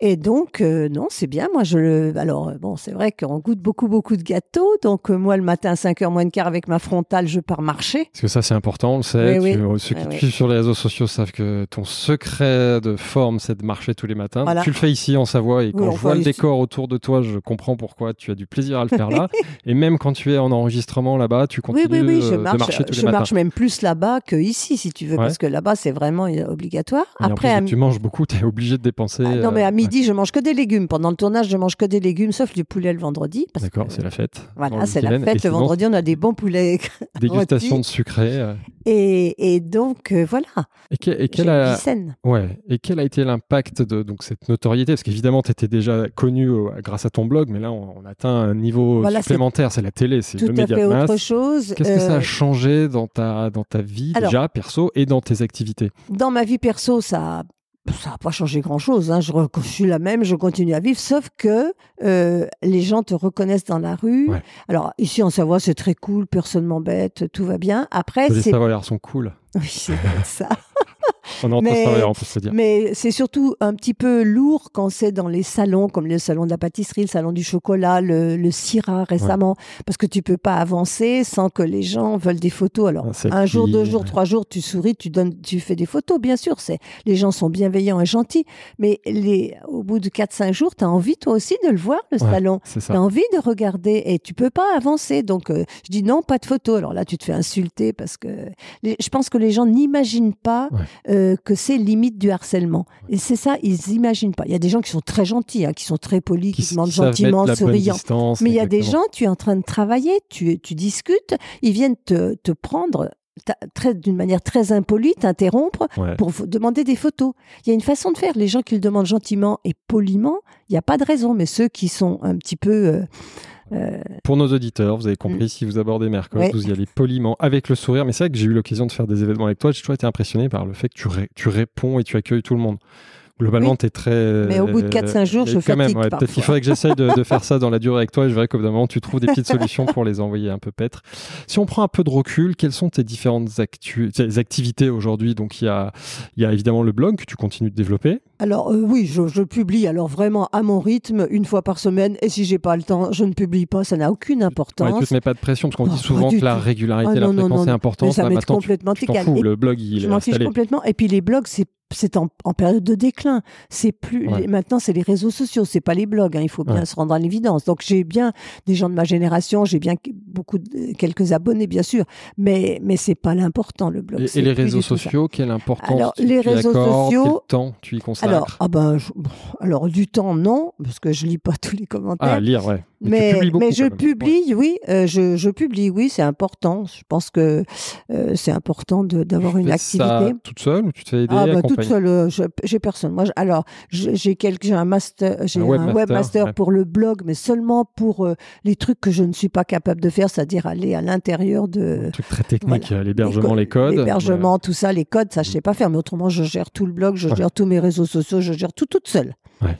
Speaker 2: Et donc, euh, non, c'est bien. Moi, je le. Alors, euh, bon, c'est vrai qu'on goûte beaucoup, beaucoup de gâteaux. Donc, euh, moi, le matin, à 5h moins de quart, avec ma frontale, je pars marcher.
Speaker 1: Parce que ça, c'est important, on le sait. Ceux qui te suivent sur les réseaux sociaux savent que ton secret de forme, c'est de marcher tous les matins. Tu le fais ici en Savoie. Et quand je vois le décor autour de toi, je comprends pourquoi tu as du plaisir à le faire là. et même quand tu es en enregistrement là-bas, tu continues de marcher tous les
Speaker 2: matins. Je marche même plus là-bas que ici, si tu veux. Parce que là-bas, c'est vraiment obligatoire.
Speaker 1: Après, tu manges beaucoup, tu es obligé de dépenser. Ah,
Speaker 2: non, mais à midi, je mange que des légumes pendant le tournage, je mange que des légumes, sauf du poulet le vendredi.
Speaker 1: D'accord, c'est la fête.
Speaker 2: Voilà, c'est la fête. Le vendredi, on a des bons poulets.
Speaker 1: Dégustation de sucré.
Speaker 2: Euh. Et, donc, euh, voilà.
Speaker 1: Et, quel a... Ouais. et quel a été l'impact de donc, cette notoriété? Parce qu'évidemment, tu étais déjà connu grâce à ton blog, mais là, on, atteint un niveau supplémentaire. C'est la télé, c'est le média de
Speaker 2: masse. autre chose.
Speaker 1: Qu'est-ce que ça a euh, changé dans ta, dans ta vie, déjà, perso, et dans tes activités?
Speaker 2: Dans ma vie perso, ça a ça n'a pas changé grand-chose. Hein. Je, suis la même, je continue à vivre, sauf que euh, les gens te reconnaissent dans la rue. Alors ici en Savoie, c'est très cool, personne m'embête, tout va bien. Après,
Speaker 1: les Savoyards sont cool.
Speaker 2: Oui, c'est ça.
Speaker 1: Mais,
Speaker 2: c'est surtout un petit peu lourd quand c'est dans les salons, comme le salon de la pâtisserie, le salon du chocolat, le, le Syrah récemment, parce que tu peux pas avancer sans que les gens veulent des photos. Alors, ah, un jour, deux jours, trois jours, tu souris, tu donnes, tu fais des photos, bien sûr. C'est les gens sont bienveillants et gentils, mais les, au bout de quatre, cinq jours, tu as envie toi aussi de le voir le salon. Tu as envie de regarder et tu peux pas avancer. Donc, euh, je dis non, pas de photos. Alors là, tu te fais insulter parce que je pense que les gens n'imaginent pas. Euh, que c'est limite du harcèlement. Et c'est ça, ils n'imaginent pas. Il y a des gens qui sont très gentils, hein, qui sont très polis, qui, demandent gentiment, souriants. Mais il y a des gens, tu es en train de travailler, tu, tu discutes, ils viennent te, te prendre d'une manière très impolie, t'interrompre pour demander des photos. Il y a une façon de faire. Les gens qui le demandent gentiment et poliment, il n'y a pas de raison. Mais ceux qui sont un petit peu euh,
Speaker 1: euh, Pour nos auditeurs, vous avez compris, mm. si vous abordez Mercos, vous y allez poliment, avec le sourire. Mais c'est vrai que j'ai eu l'occasion de faire des événements avec toi. J'ai toujours été impressionné par le fait que tu, tu réponds et tu accueilles tout le monde. Globalement, tu es très.
Speaker 2: Mais au bout de 4-5 jours, je quand fatigue même,
Speaker 1: Peut-être qu'il faudrait que j'essaye de, faire ça dans la durée avec toi et je verrai qu'au bout d'un moment, tu trouves des petites solutions pour les envoyer un peu paître. Si on prend un peu de recul, quelles sont tes différentes activités aujourd'hui? Donc, il y a, y a évidemment le blog que tu continues de développer.
Speaker 2: Alors, euh, oui, je, publie alors vraiment à mon rythme, une fois par semaine. Et si j'ai pas le temps, je ne publie pas. Ça n'a aucune importance.
Speaker 1: Ouais, tu te mets pas de pression parce qu'on dit souvent que la régularité, ah, la fréquence est importante.
Speaker 2: ça m'est complètement
Speaker 1: tu, tu Le blog, il
Speaker 2: je m'en fiche complètement. Et puis, les blogs, c'est c'est en, période de déclin. C'est plus maintenant, c'est les réseaux sociaux, c'est pas les blogs. Hein, il faut bien se rendre à l'évidence. Donc j'ai bien des gens de ma génération, j'ai bien beaucoup, de, quelques abonnés bien sûr, mais mais c'est pas l'important le blog.
Speaker 1: Et, les réseaux sociaux, quelle importance
Speaker 2: Alors les réseaux sociaux,
Speaker 1: quel temps tu y consacres?
Speaker 2: Alors ah ben, alors du temps non, parce que je lis pas tous les commentaires.
Speaker 1: Ah lire ouais.
Speaker 2: Mais, mais, je publie, oui, euh, je, je, publie, oui, c'est important. Je pense que euh, c'est important d'avoir une activité. Ça
Speaker 1: toute seule ou tu te fais aider
Speaker 2: Ah bah, toute seule, euh, j'ai personne. Moi, alors j'ai j'ai un master, j'ai un, webmaster pour le blog, mais seulement pour les trucs que je ne suis pas capable de faire, c'est-à-dire aller à l'intérieur de.
Speaker 1: Un truc très technique, l'hébergement, les, codes.
Speaker 2: L'hébergement, tout ça, les codes, ça je sais pas faire, mais autrement je gère tout le blog, je gère tous mes réseaux sociaux, je gère tout toute seule.
Speaker 1: Ouais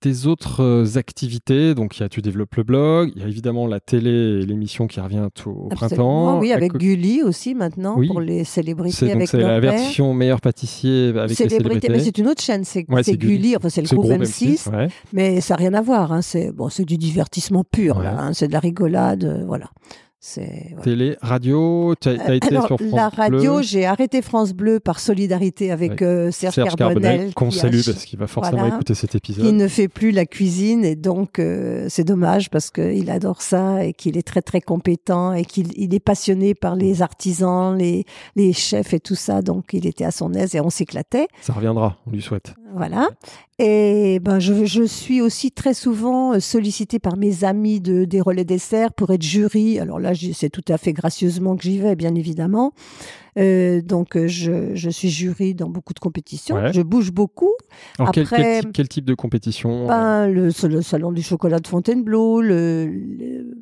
Speaker 1: tes autres euh, activités, donc y a, tu développes le blog, il y a évidemment la télé et l'émission qui revient au printemps.
Speaker 2: Oui, avec Gulli aussi maintenant pour les célébrités.
Speaker 1: C'est la version meilleur pâtissier avec les célébrités.
Speaker 2: Mais c'est une autre chaîne, c'est Gulli, enfin c'est le groupe, M6, mais ça n'a rien à voir. Hein, c'est bon, du divertissement pur, hein, c'est de la rigolade, euh, voilà.
Speaker 1: Télé, radio, tu as, été sur France
Speaker 2: La radio, j'ai arrêté France Bleu par solidarité avec euh, Serge, Serge, Carbonel.
Speaker 1: qu'on salue parce qu'il va forcément écouter cet épisode.
Speaker 2: Il ne fait plus la cuisine et donc euh, c'est dommage parce qu'il adore ça et qu'il est très très compétent et qu'il il est passionné par les artisans, les, les chefs et tout ça. Donc il était à son aise et on s'éclatait.
Speaker 1: Ça reviendra, on lui souhaite.
Speaker 2: Voilà. Et ben, je, suis aussi très souvent euh, sollicitée par mes amis de, des relais dessert pour être jury. Alors là, c'est tout à fait gracieusement que j'y vais, bien évidemment. Euh, donc, euh, je, je, suis jury dans beaucoup de compétitions. Je bouge beaucoup.
Speaker 1: Après, quel, type, de compétition
Speaker 2: ben, le, le, salon du chocolat de Fontainebleau, le, le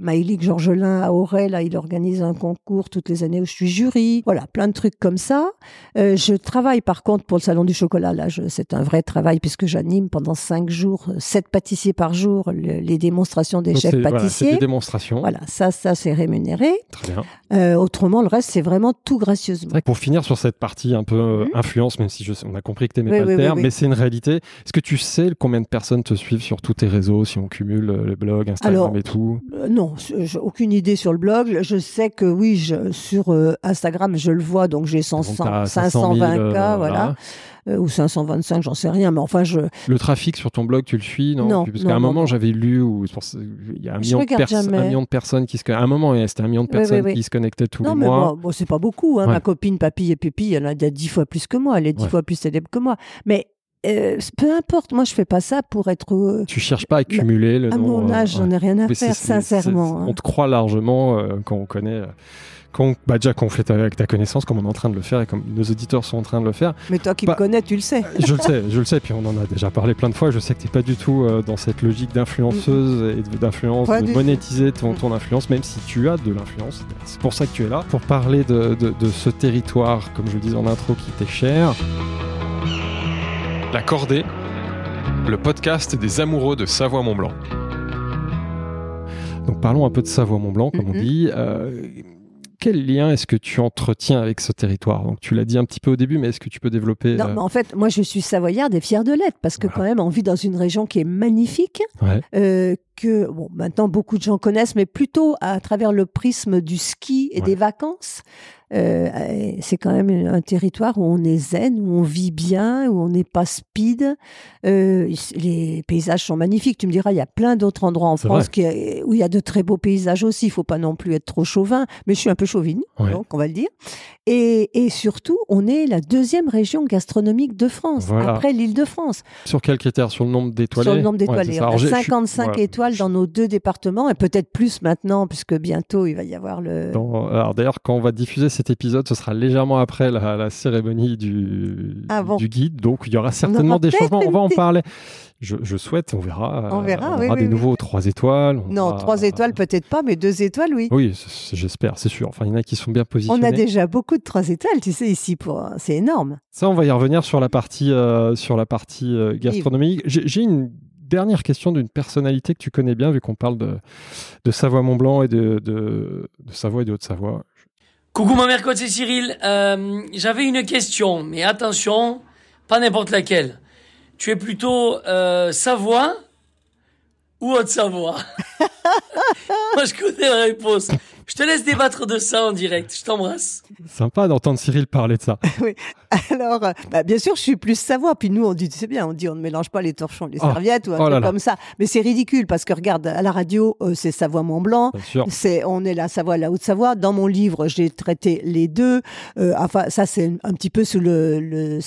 Speaker 2: Maïlik Georgelin à Auray, là, il organise un concours toutes les années où je suis jury. Voilà, plein de trucs comme ça. Euh, je travaille par contre pour le salon du chocolat. Là, c'est un vrai travail puisque j'anime pendant cinq jours, sept pâtissiers par jour, les démonstrations des chefs pâtissiers. Voilà,
Speaker 1: des démonstrations.
Speaker 2: Voilà, ça, ça c'est rémunéré.
Speaker 1: Très bien.
Speaker 2: Euh, autrement, le reste, c'est vraiment tout gracieusement.
Speaker 1: Pour finir sur cette partie un peu euh, mhm. influence, même si je on a compris que tu n'aimais pas le terme, mais c'est une réalité. Est-ce que tu sais combien de personnes te suivent sur tous tes réseaux, si on cumule le blog, Instagram et tout?
Speaker 2: euh, Non, j'ai aucune idée sur le blog. Je sais que oui, je, sur Instagram, je le vois, donc j'ai 520 k, voilà. Euh, ou 525, j'en sais rien, mais enfin je.
Speaker 1: Le trafic sur ton blog, tu le suis, non, non Parce qu'à un moment, j'avais lu où il y a un million, de un million, de personnes qui se. À un moment, c'était un million de personnes qui se connectaient tous les mois.
Speaker 2: Bon, bon c'est pas beaucoup. Hein. Ma copine Papy et Pépi, elle a dix fois plus que moi. Elle est dix fois plus célèbre que moi. Mais euh, peu importe, moi je fais pas ça pour être. Euh,
Speaker 1: tu cherches pas à cumuler le
Speaker 2: À mon âge, j'en ai rien à faire, sincèrement.
Speaker 1: Hein. On te croit largement quand on connaît quand, bah déjà qu'on fait avec ta connaissance, comme on est en train de le faire et comme nos auditeurs sont en train de le faire.
Speaker 2: Mais toi qui me connais, tu le sais.
Speaker 1: Je le sais, je le sais, puis on en a déjà parlé plein de fois. Je sais que tu n'es pas du tout euh, dans cette logique d'influenceuse et d'influence, de monétiser ton, ton, influence, même si tu as de l'influence. C'est pour ça que tu es là, pour parler de, de, de ce territoire, comme je le disais en intro, qui t'est cher. La Cordée, le podcast des amoureux de Savoie-Mont-Blanc. Donc parlons un peu de Savoie-Mont-Blanc, comme on dit. Euh, quel lien est-ce que tu entretiens avec ce territoire? Donc, tu l'as dit un petit peu au début, mais est-ce que tu peux développer
Speaker 2: Non, euh, mais en fait, moi, je suis savoyarde et fière de l'être parce que quand même, on vit dans une région qui est magnifique, euh, que bon, maintenant beaucoup de gens connaissent, mais plutôt à travers le prisme du ski et des vacances. Euh, c'est quand même un territoire où on est zen, où on vit bien, où on n'est pas speed. Euh, les paysages sont magnifiques. Tu me diras, il y a plein d'autres endroits en France qui, où il y a de très beaux paysages aussi. Il faut pas non plus être trop chauvin, mais je suis un peu chauvine, donc on va le dire. Et, et, surtout, on est la deuxième région gastronomique de France, après l'île de France.
Speaker 1: Sur quel critère Sur le nombre d'étoilés?
Speaker 2: Sur le nombre d'étoilés. on a 55 étoiles dans nos deux départements, et peut-être plus maintenant, puisque bientôt il va y avoir le...
Speaker 1: alors d'ailleurs, quand on va diffuser cet épisode, ce sera légèrement après la, cérémonie du,
Speaker 2: ah
Speaker 1: du guide, donc il y aura certainement des changements. On va en parler. Je, souhaite, on verra.
Speaker 2: On verra,
Speaker 1: on aura des nouveaux 3 étoiles.
Speaker 2: Non, 3 étoiles peut-être pas, mais 2 étoiles, oui.
Speaker 1: Oui, j'espère, c'est sûr. Enfin, il y en a qui sont bien positionnés.
Speaker 2: On a déjà beaucoup de 3 étoiles, tu sais, ici, pour... c'est énorme.
Speaker 1: Ça, on va y revenir sur la partie, euh, sur la partie euh, gastronomique. J'ai une dernière question d'une personnalité que tu connais bien, vu qu'on parle de, de Savoie-Mont-Blanc et de, de, de, Savoie et de Haute-Savoie.
Speaker 5: Coucou, ma mère, c'est Cyril. Euh, j'avais une question, mais attention, pas n'importe laquelle. Tu es plutôt euh, Savoie ou Haute-Savoie? Moi, je connais la réponse. Je te laisse débattre de ça en direct. Je t'embrasse.
Speaker 1: Sympa d'entendre Cyril parler de ça.
Speaker 2: oui. Alors, euh, bah, bien sûr, je suis plus Savoie. Puis nous, on dit, c'est bien, on dit, on ne mélange pas les torchons, les oh. serviettes ou un oh truc comme ça. Mais c'est ridicule parce que regarde, à la radio, euh, c'est Savoie-Mont-Blanc. C'est, on est la Savoie, la Haute-Savoie. Dans mon livre, j'ai traité les deux. enfin, ça, c'est un petit peu sous le, le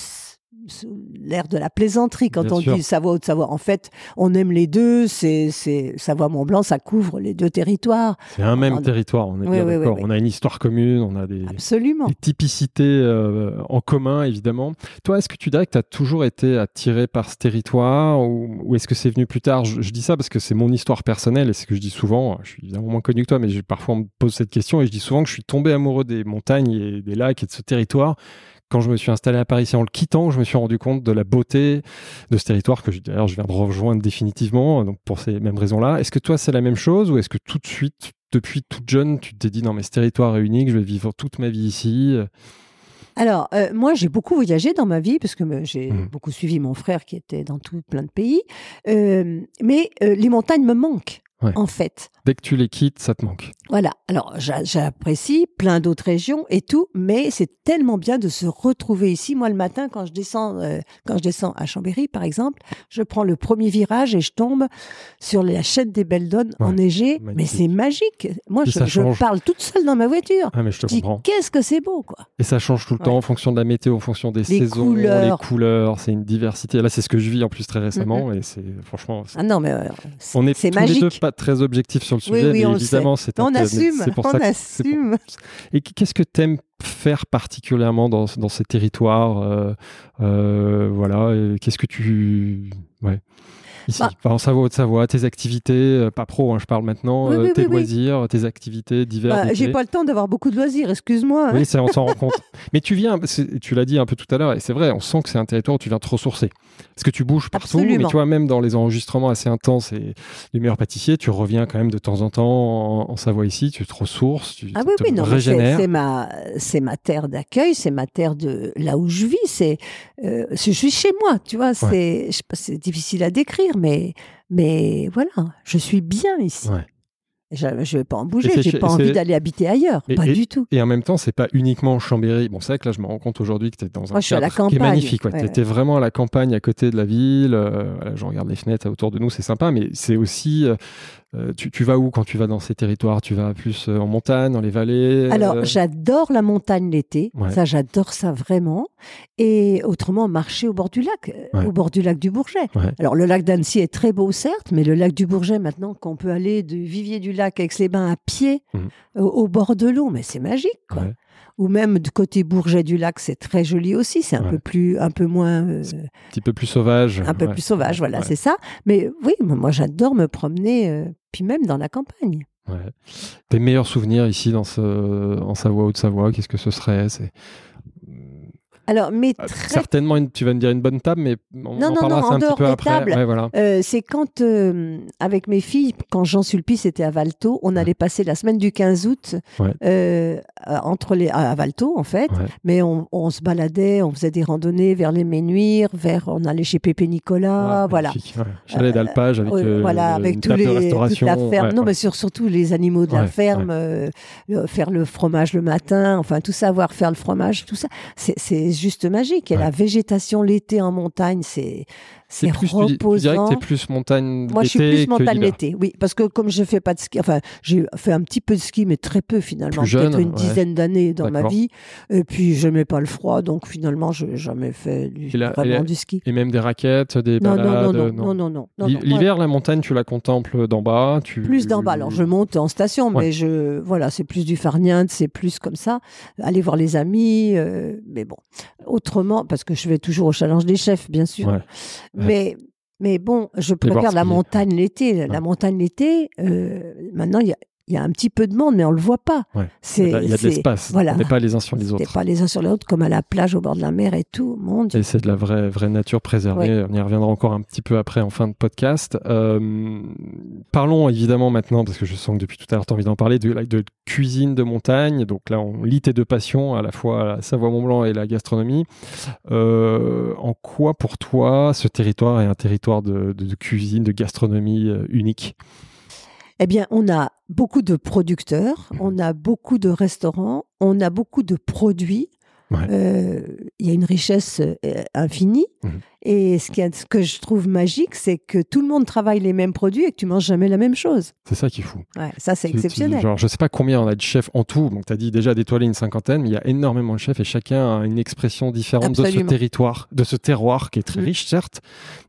Speaker 2: l'air de la plaisanterie quand on dit Savoie ou Savoie. En fait, on aime les deux. C'est Savoie Mont Blanc, ça couvre les deux territoires.
Speaker 1: C'est un même territoire. On est d'accord. on a une histoire commune, on a des,
Speaker 2: Absolument.
Speaker 1: des typicités euh, en commun, évidemment. Toi, est-ce que tu dirais que tu as toujours été attiré par ce territoire ou, est-ce que c'est venu plus tard? Je, dis ça parce que c'est mon histoire personnelle et c'est ce que je dis souvent. Je suis évidemment moins connu que toi, mais parfois on me pose cette question et je dis souvent que je suis tombé amoureux des montagnes et des lacs et de ce territoire quand je me suis installé à Paris, c'est en le quittant, je me suis rendu compte de la beauté de ce territoire que d'ailleurs je viens de rejoindre définitivement, donc pour ces mêmes raisons-là. Est-ce que toi c'est la même chose ou est-ce que tout de suite, depuis toute jeune, tu t'es dit non mais ce territoire est unique, je vais vivre toute ma vie ici
Speaker 2: alors, euh, moi, j'ai beaucoup voyagé dans ma vie parce que j'ai mmh. beaucoup suivi mon frère qui était dans tout plein de pays. Euh, mais euh, les montagnes me manquent, en fait.
Speaker 1: Dès que tu les quittes, ça te manque.
Speaker 2: Voilà. Alors, j'apprécie plein d'autres régions et tout, mais c'est tellement bien de se retrouver ici. Moi, le matin, quand je descends, euh, quand je descends à Chambéry, par exemple, je prends le premier virage et je tombe sur la chaîne des Belles Donnes enneigées. Mais c'est magique. Moi, je, parle toute seule dans ma voiture.
Speaker 1: Ah, mais je te comprends.
Speaker 2: Qu'est-ce que c'est beau, quoi.
Speaker 1: Et ça change tout le temps en fonction de la météo, en fonction des saisons, les couleurs. C'est une diversité. Là, c'est ce que je vis en plus très récemment et c'est franchement.
Speaker 2: Ah non, mais euh,
Speaker 1: on est, tous les deux pas très objectifs sur le sujet, mais évidemment, c'est
Speaker 2: on assume. C'est pour
Speaker 1: on
Speaker 2: ça assume.
Speaker 1: Et qu'est-ce que tu aimes faire particulièrement dans, dans ces territoires euh, euh, Voilà, qu'est-ce que tu. Ouais. Ici, bah. en Savoie, Haute-Savoie, tes activités, euh, pas pro, hein, je parle maintenant, euh, tes loisirs, tes activités diverses.
Speaker 2: Bah, j'ai pas le temps d'avoir beaucoup de loisirs, excuse-moi.
Speaker 1: Oui, on s'en rend compte. Mais tu viens, tu l'as dit un peu tout à l'heure, et c'est vrai, on sent que c'est un territoire où tu viens te ressourcer. Parce que tu bouges partout, mais tu vois, même dans les enregistrements assez intenses et les meilleurs pâtissiers, tu reviens quand même de temps en temps en, Savoie ici, tu te ressources, tu, ah oui, te oui, non, régénères.
Speaker 2: C'est ma, c'est ma terre d'accueil, c'est ma terre de là où je vis, c'est, euh, je suis chez moi, tu vois, c'est, c'est difficile à décrire, mais, mais voilà, je suis bien ici. Je ne vais pas en bouger, j'ai pas envie d'aller habiter ailleurs, pas du tout.
Speaker 1: Et en même temps, c'est pas uniquement Chambéry. Bon, c'est vrai que là, je me rends compte aujourd'hui que tu es dans un cadre qui est magnifique. Tu étais vraiment à la campagne, à côté de la ville. Euh, je regarde les fenêtres autour de nous, c'est sympa, mais c'est aussi euh, euh, tu, vas où quand tu vas dans ces territoires? Tu vas plus euh, en montagne, dans les vallées
Speaker 2: Alors, euh? j'adore la montagne l'été. Ça, j'adore ça vraiment. Et autrement, marcher au bord du lac, au bord du lac du Bourget. Alors, le lac d'Annecy est très beau, certes, mais le lac du Bourget, maintenant qu'on peut aller du Vivier du Lac, avec les bains à pied, mmh. au, bord de l'eau, mais c'est magique, quoi ou même du côté Bourget du Lac, c'est très joli aussi. C'est un peu plus, un peu moins, un
Speaker 1: petit peu plus sauvage.
Speaker 2: Un peu plus sauvage, voilà, c'est ça. Mais oui, moi j'adore me promener même dans la campagne.
Speaker 1: Tes meilleurs souvenirs ici dans ce, en Savoie, Haute-Savoie, qu'est-ce que ce serait?
Speaker 2: Alors, mais
Speaker 1: ah, Certainement, tu vas me dire une bonne table, mais on
Speaker 2: non,
Speaker 1: en parlera
Speaker 2: non,
Speaker 1: un petit peu après.
Speaker 2: Euh, c'est quand, euh, avec mes filles, quand Jean Sulpice était à Valto, on allait passer la semaine du 15 août euh, entre les, à Valto, en fait. Mais on, se baladait, on faisait des randonnées vers les Ménuires, vers, on allait chez Pépé Nicolas, voilà.
Speaker 1: Chalet d'alpage avec,
Speaker 2: voilà, avec tous les, toute la ferme. non, mais sur, surtout les animaux de la ferme, faire le fromage le matin, enfin tout savoir faire le fromage, tout ça. C'est juste magique. Et la végétation l'été en montagne, c'est c'est reposant. Tu,
Speaker 1: tu es plus montagne
Speaker 2: Moi, je suis plus montagne l'été, oui. Parce que comme je fais pas de ski, enfin, j'ai fait un petit peu de ski, mais très peu finalement. Peut-être une dizaine d'années dans ma vie. Et puis, je n'aimais pas le froid, donc finalement, je n'ai jamais fait du, vraiment du ski.
Speaker 1: Et même des raquettes, des
Speaker 2: non,
Speaker 1: balades
Speaker 2: Non, non, non. non,
Speaker 1: L'hiver, la montagne, tu la contemples d'en bas tu...
Speaker 2: Plus d'en bas. Alors, je monte en station, mais je, voilà, c'est plus du farniente, c'est plus comme ça. Aller voir les amis, euh, mais bon. Autrement, parce que je vais toujours au challenge des chefs, bien sûr. Mais, mais bon, je préfère la montagne l'été. La montagne l'été, euh, maintenant, il y a, il y a un petit peu de monde, mais on le voit pas.
Speaker 1: C'est, il y a de l'espace. Voilà. On n'est pas les uns sur les autres.
Speaker 2: On pas les uns sur les autres, comme à la plage, au bord de la mer et tout. Mon
Speaker 1: Et c'est de la vraie, vraie nature préservée. On y reviendra encore un petit peu après en fin de podcast. Euh, parlons évidemment maintenant, parce que je sens que depuis tout à l'heure, tu as envie d'en parler, de, de cuisine de montagne. Donc là, on lit tes deux passions, à la fois la Savoie-Mont-Blanc et la gastronomie. Euh, en quoi, pour toi, ce territoire est un territoire de, de, de cuisine, de gastronomie euh, unique?
Speaker 2: Eh bien, on a beaucoup de producteurs, mhm. on a beaucoup de restaurants, on a beaucoup de produits. Euh, il y a une richesse euh, infinie. Mhm. Et ce, qui ce, que je trouve magique, c'est que tout le monde travaille les mêmes produits et que tu manges jamais la même chose.
Speaker 1: C'est ça qui est fou.
Speaker 2: Ouais, ça, c'est exceptionnel.
Speaker 1: genre, je sais pas combien on a de chefs en tout. Donc, tu as dit déjà d'étoiler une cinquantaine, mais il y a énormément de chefs et chacun a une expression différente de ce territoire, de ce terroir qui est très mm. riche, certes.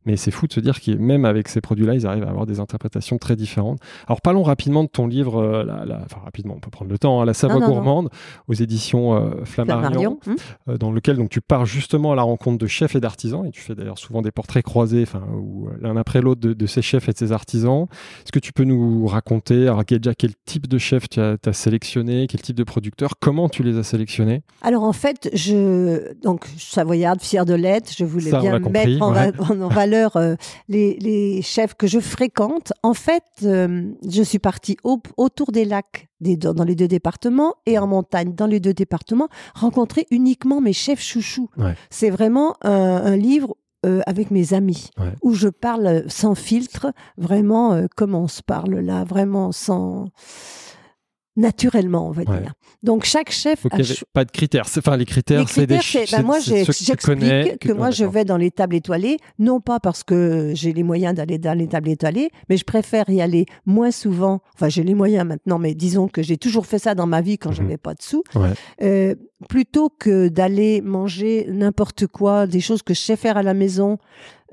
Speaker 1: Mais c'est fou de se dire que même avec ces produits-là, ils arrivent à avoir des interprétations très différentes. Alors, parlons rapidement de ton livre, euh, la, enfin, rapidement, on peut prendre le temps, hein, La Savoie gourmande, aux éditions euh, Flammarion, mm. euh, dans lequel donc, tu pars justement à la rencontre de chefs et d'artisans. Et tu fais d'ailleurs souvent des portraits croisés, enfin, euh, l'un après l'autre de, ces chefs et de ces artisans. Est-ce que tu peux nous raconter, alors déjà quel type de chef tu as, sélectionné, quel type de producteur, comment tu les as sélectionnés?
Speaker 2: Alors en fait, je donc savoyarde, fière de l'être, je voulais bien mettre en, valeur euh, les, chefs que je fréquente. En fait, euh, je suis partie autour des lacs dans les deux départements et en montagne dans les deux départements, rencontrer uniquement mes chefs chouchous. C'est vraiment un livre euh, avec mes amis, où je parle sans filtre, vraiment euh, comme on se parle là, vraiment sans naturellement, on va dire. Donc chaque chef
Speaker 1: Donc, a pas de critères. Enfin, les critères, c'est des
Speaker 2: ben Moi, j'explique que, que, moi, je vais dans les tables étoilées, non pas parce que j'ai les moyens d'aller dans les tables étoilées, mais je préfère y aller moins souvent. Enfin, j'ai les moyens maintenant, mais disons que j'ai toujours fait ça dans ma vie quand je mhm. n'avais pas de sous. Euh, plutôt que d'aller manger n'importe quoi, des choses que je sais faire à la maison,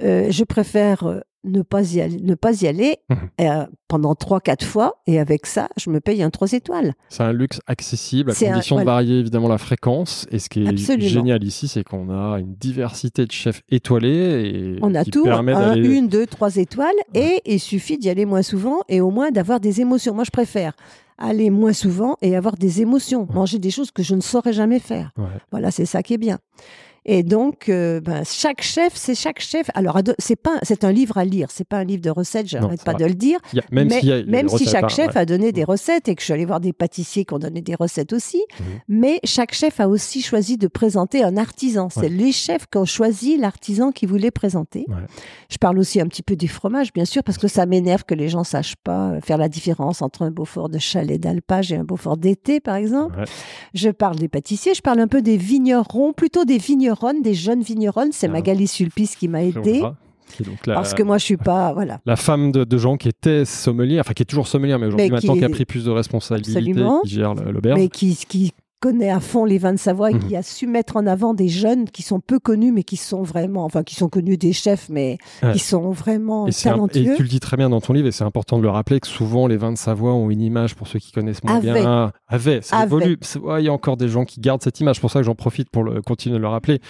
Speaker 2: euh, je préfère euh, ne pas y aller, ne pas y aller mhm. euh, pendant trois, quatre fois. Et avec ça, je me paye un 3 étoiles.
Speaker 1: C'est un luxe accessible, à condition de varier évidemment la fréquence. Et ce qui est génial ici, c'est qu'on a une diversité de chefs étoilés. Et
Speaker 2: On a tout, un, une, deux, trois étoiles. Et il suffit d'y aller moins souvent et au moins d'avoir des émotions. Moi, je préfère aller moins souvent et avoir des émotions, manger des choses que je ne saurais jamais faire. Voilà, c'est ça qui est bien. Et donc, euh, ben, chaque chef, c'est chaque chef. Alors, c'est pas, c'est un livre à lire. C'est pas un livre de recettes. J'arrête pas de le dire.
Speaker 1: même
Speaker 2: mais,
Speaker 1: si,
Speaker 2: même si chaque chef a donné des recettes et que je suis allée voir des pâtissiers qui ont donné des recettes aussi. Mhm. Mais chaque chef a aussi choisi de présenter un artisan. C'est les chefs qui ont choisi l'artisan qu'ils voulaient présenter. Je parle aussi un petit peu des fromages, bien sûr, parce que ça m'énerve que les gens sachent pas faire la différence entre un Beaufort de chalet d'alpage et un Beaufort d'été, par exemple. Je parle des pâtissiers. Je parle un peu des vignerons, plutôt des vignerons des jeunes vigneronnes. C'est ah. Magali Sulpice qui m'a aidé. Parce que moi, je suis pas, voilà.
Speaker 1: La femme de, gens qui était sommelier, enfin qui est toujours sommelier, mais aujourd'hui maintenant qui a pris plus de responsabilités, qui gère l'auberge.
Speaker 2: Mais qui, qui connaît à fond les vins de Savoie et qui mhm. a su mettre en avant des jeunes qui sont peu connus, mais qui sont vraiment, enfin, qui sont connus des chefs, mais qui sont vraiment talentueux.
Speaker 1: et tu le dis très bien dans ton livre, et c'est important de le rappeler que souvent les vins de Savoie ont une image pour ceux qui connaissent moins bien. Avait, ça évolue. Il y a encore des gens qui gardent cette image. C'est pour ça que j'en profite pour le, continuer de le rappeler.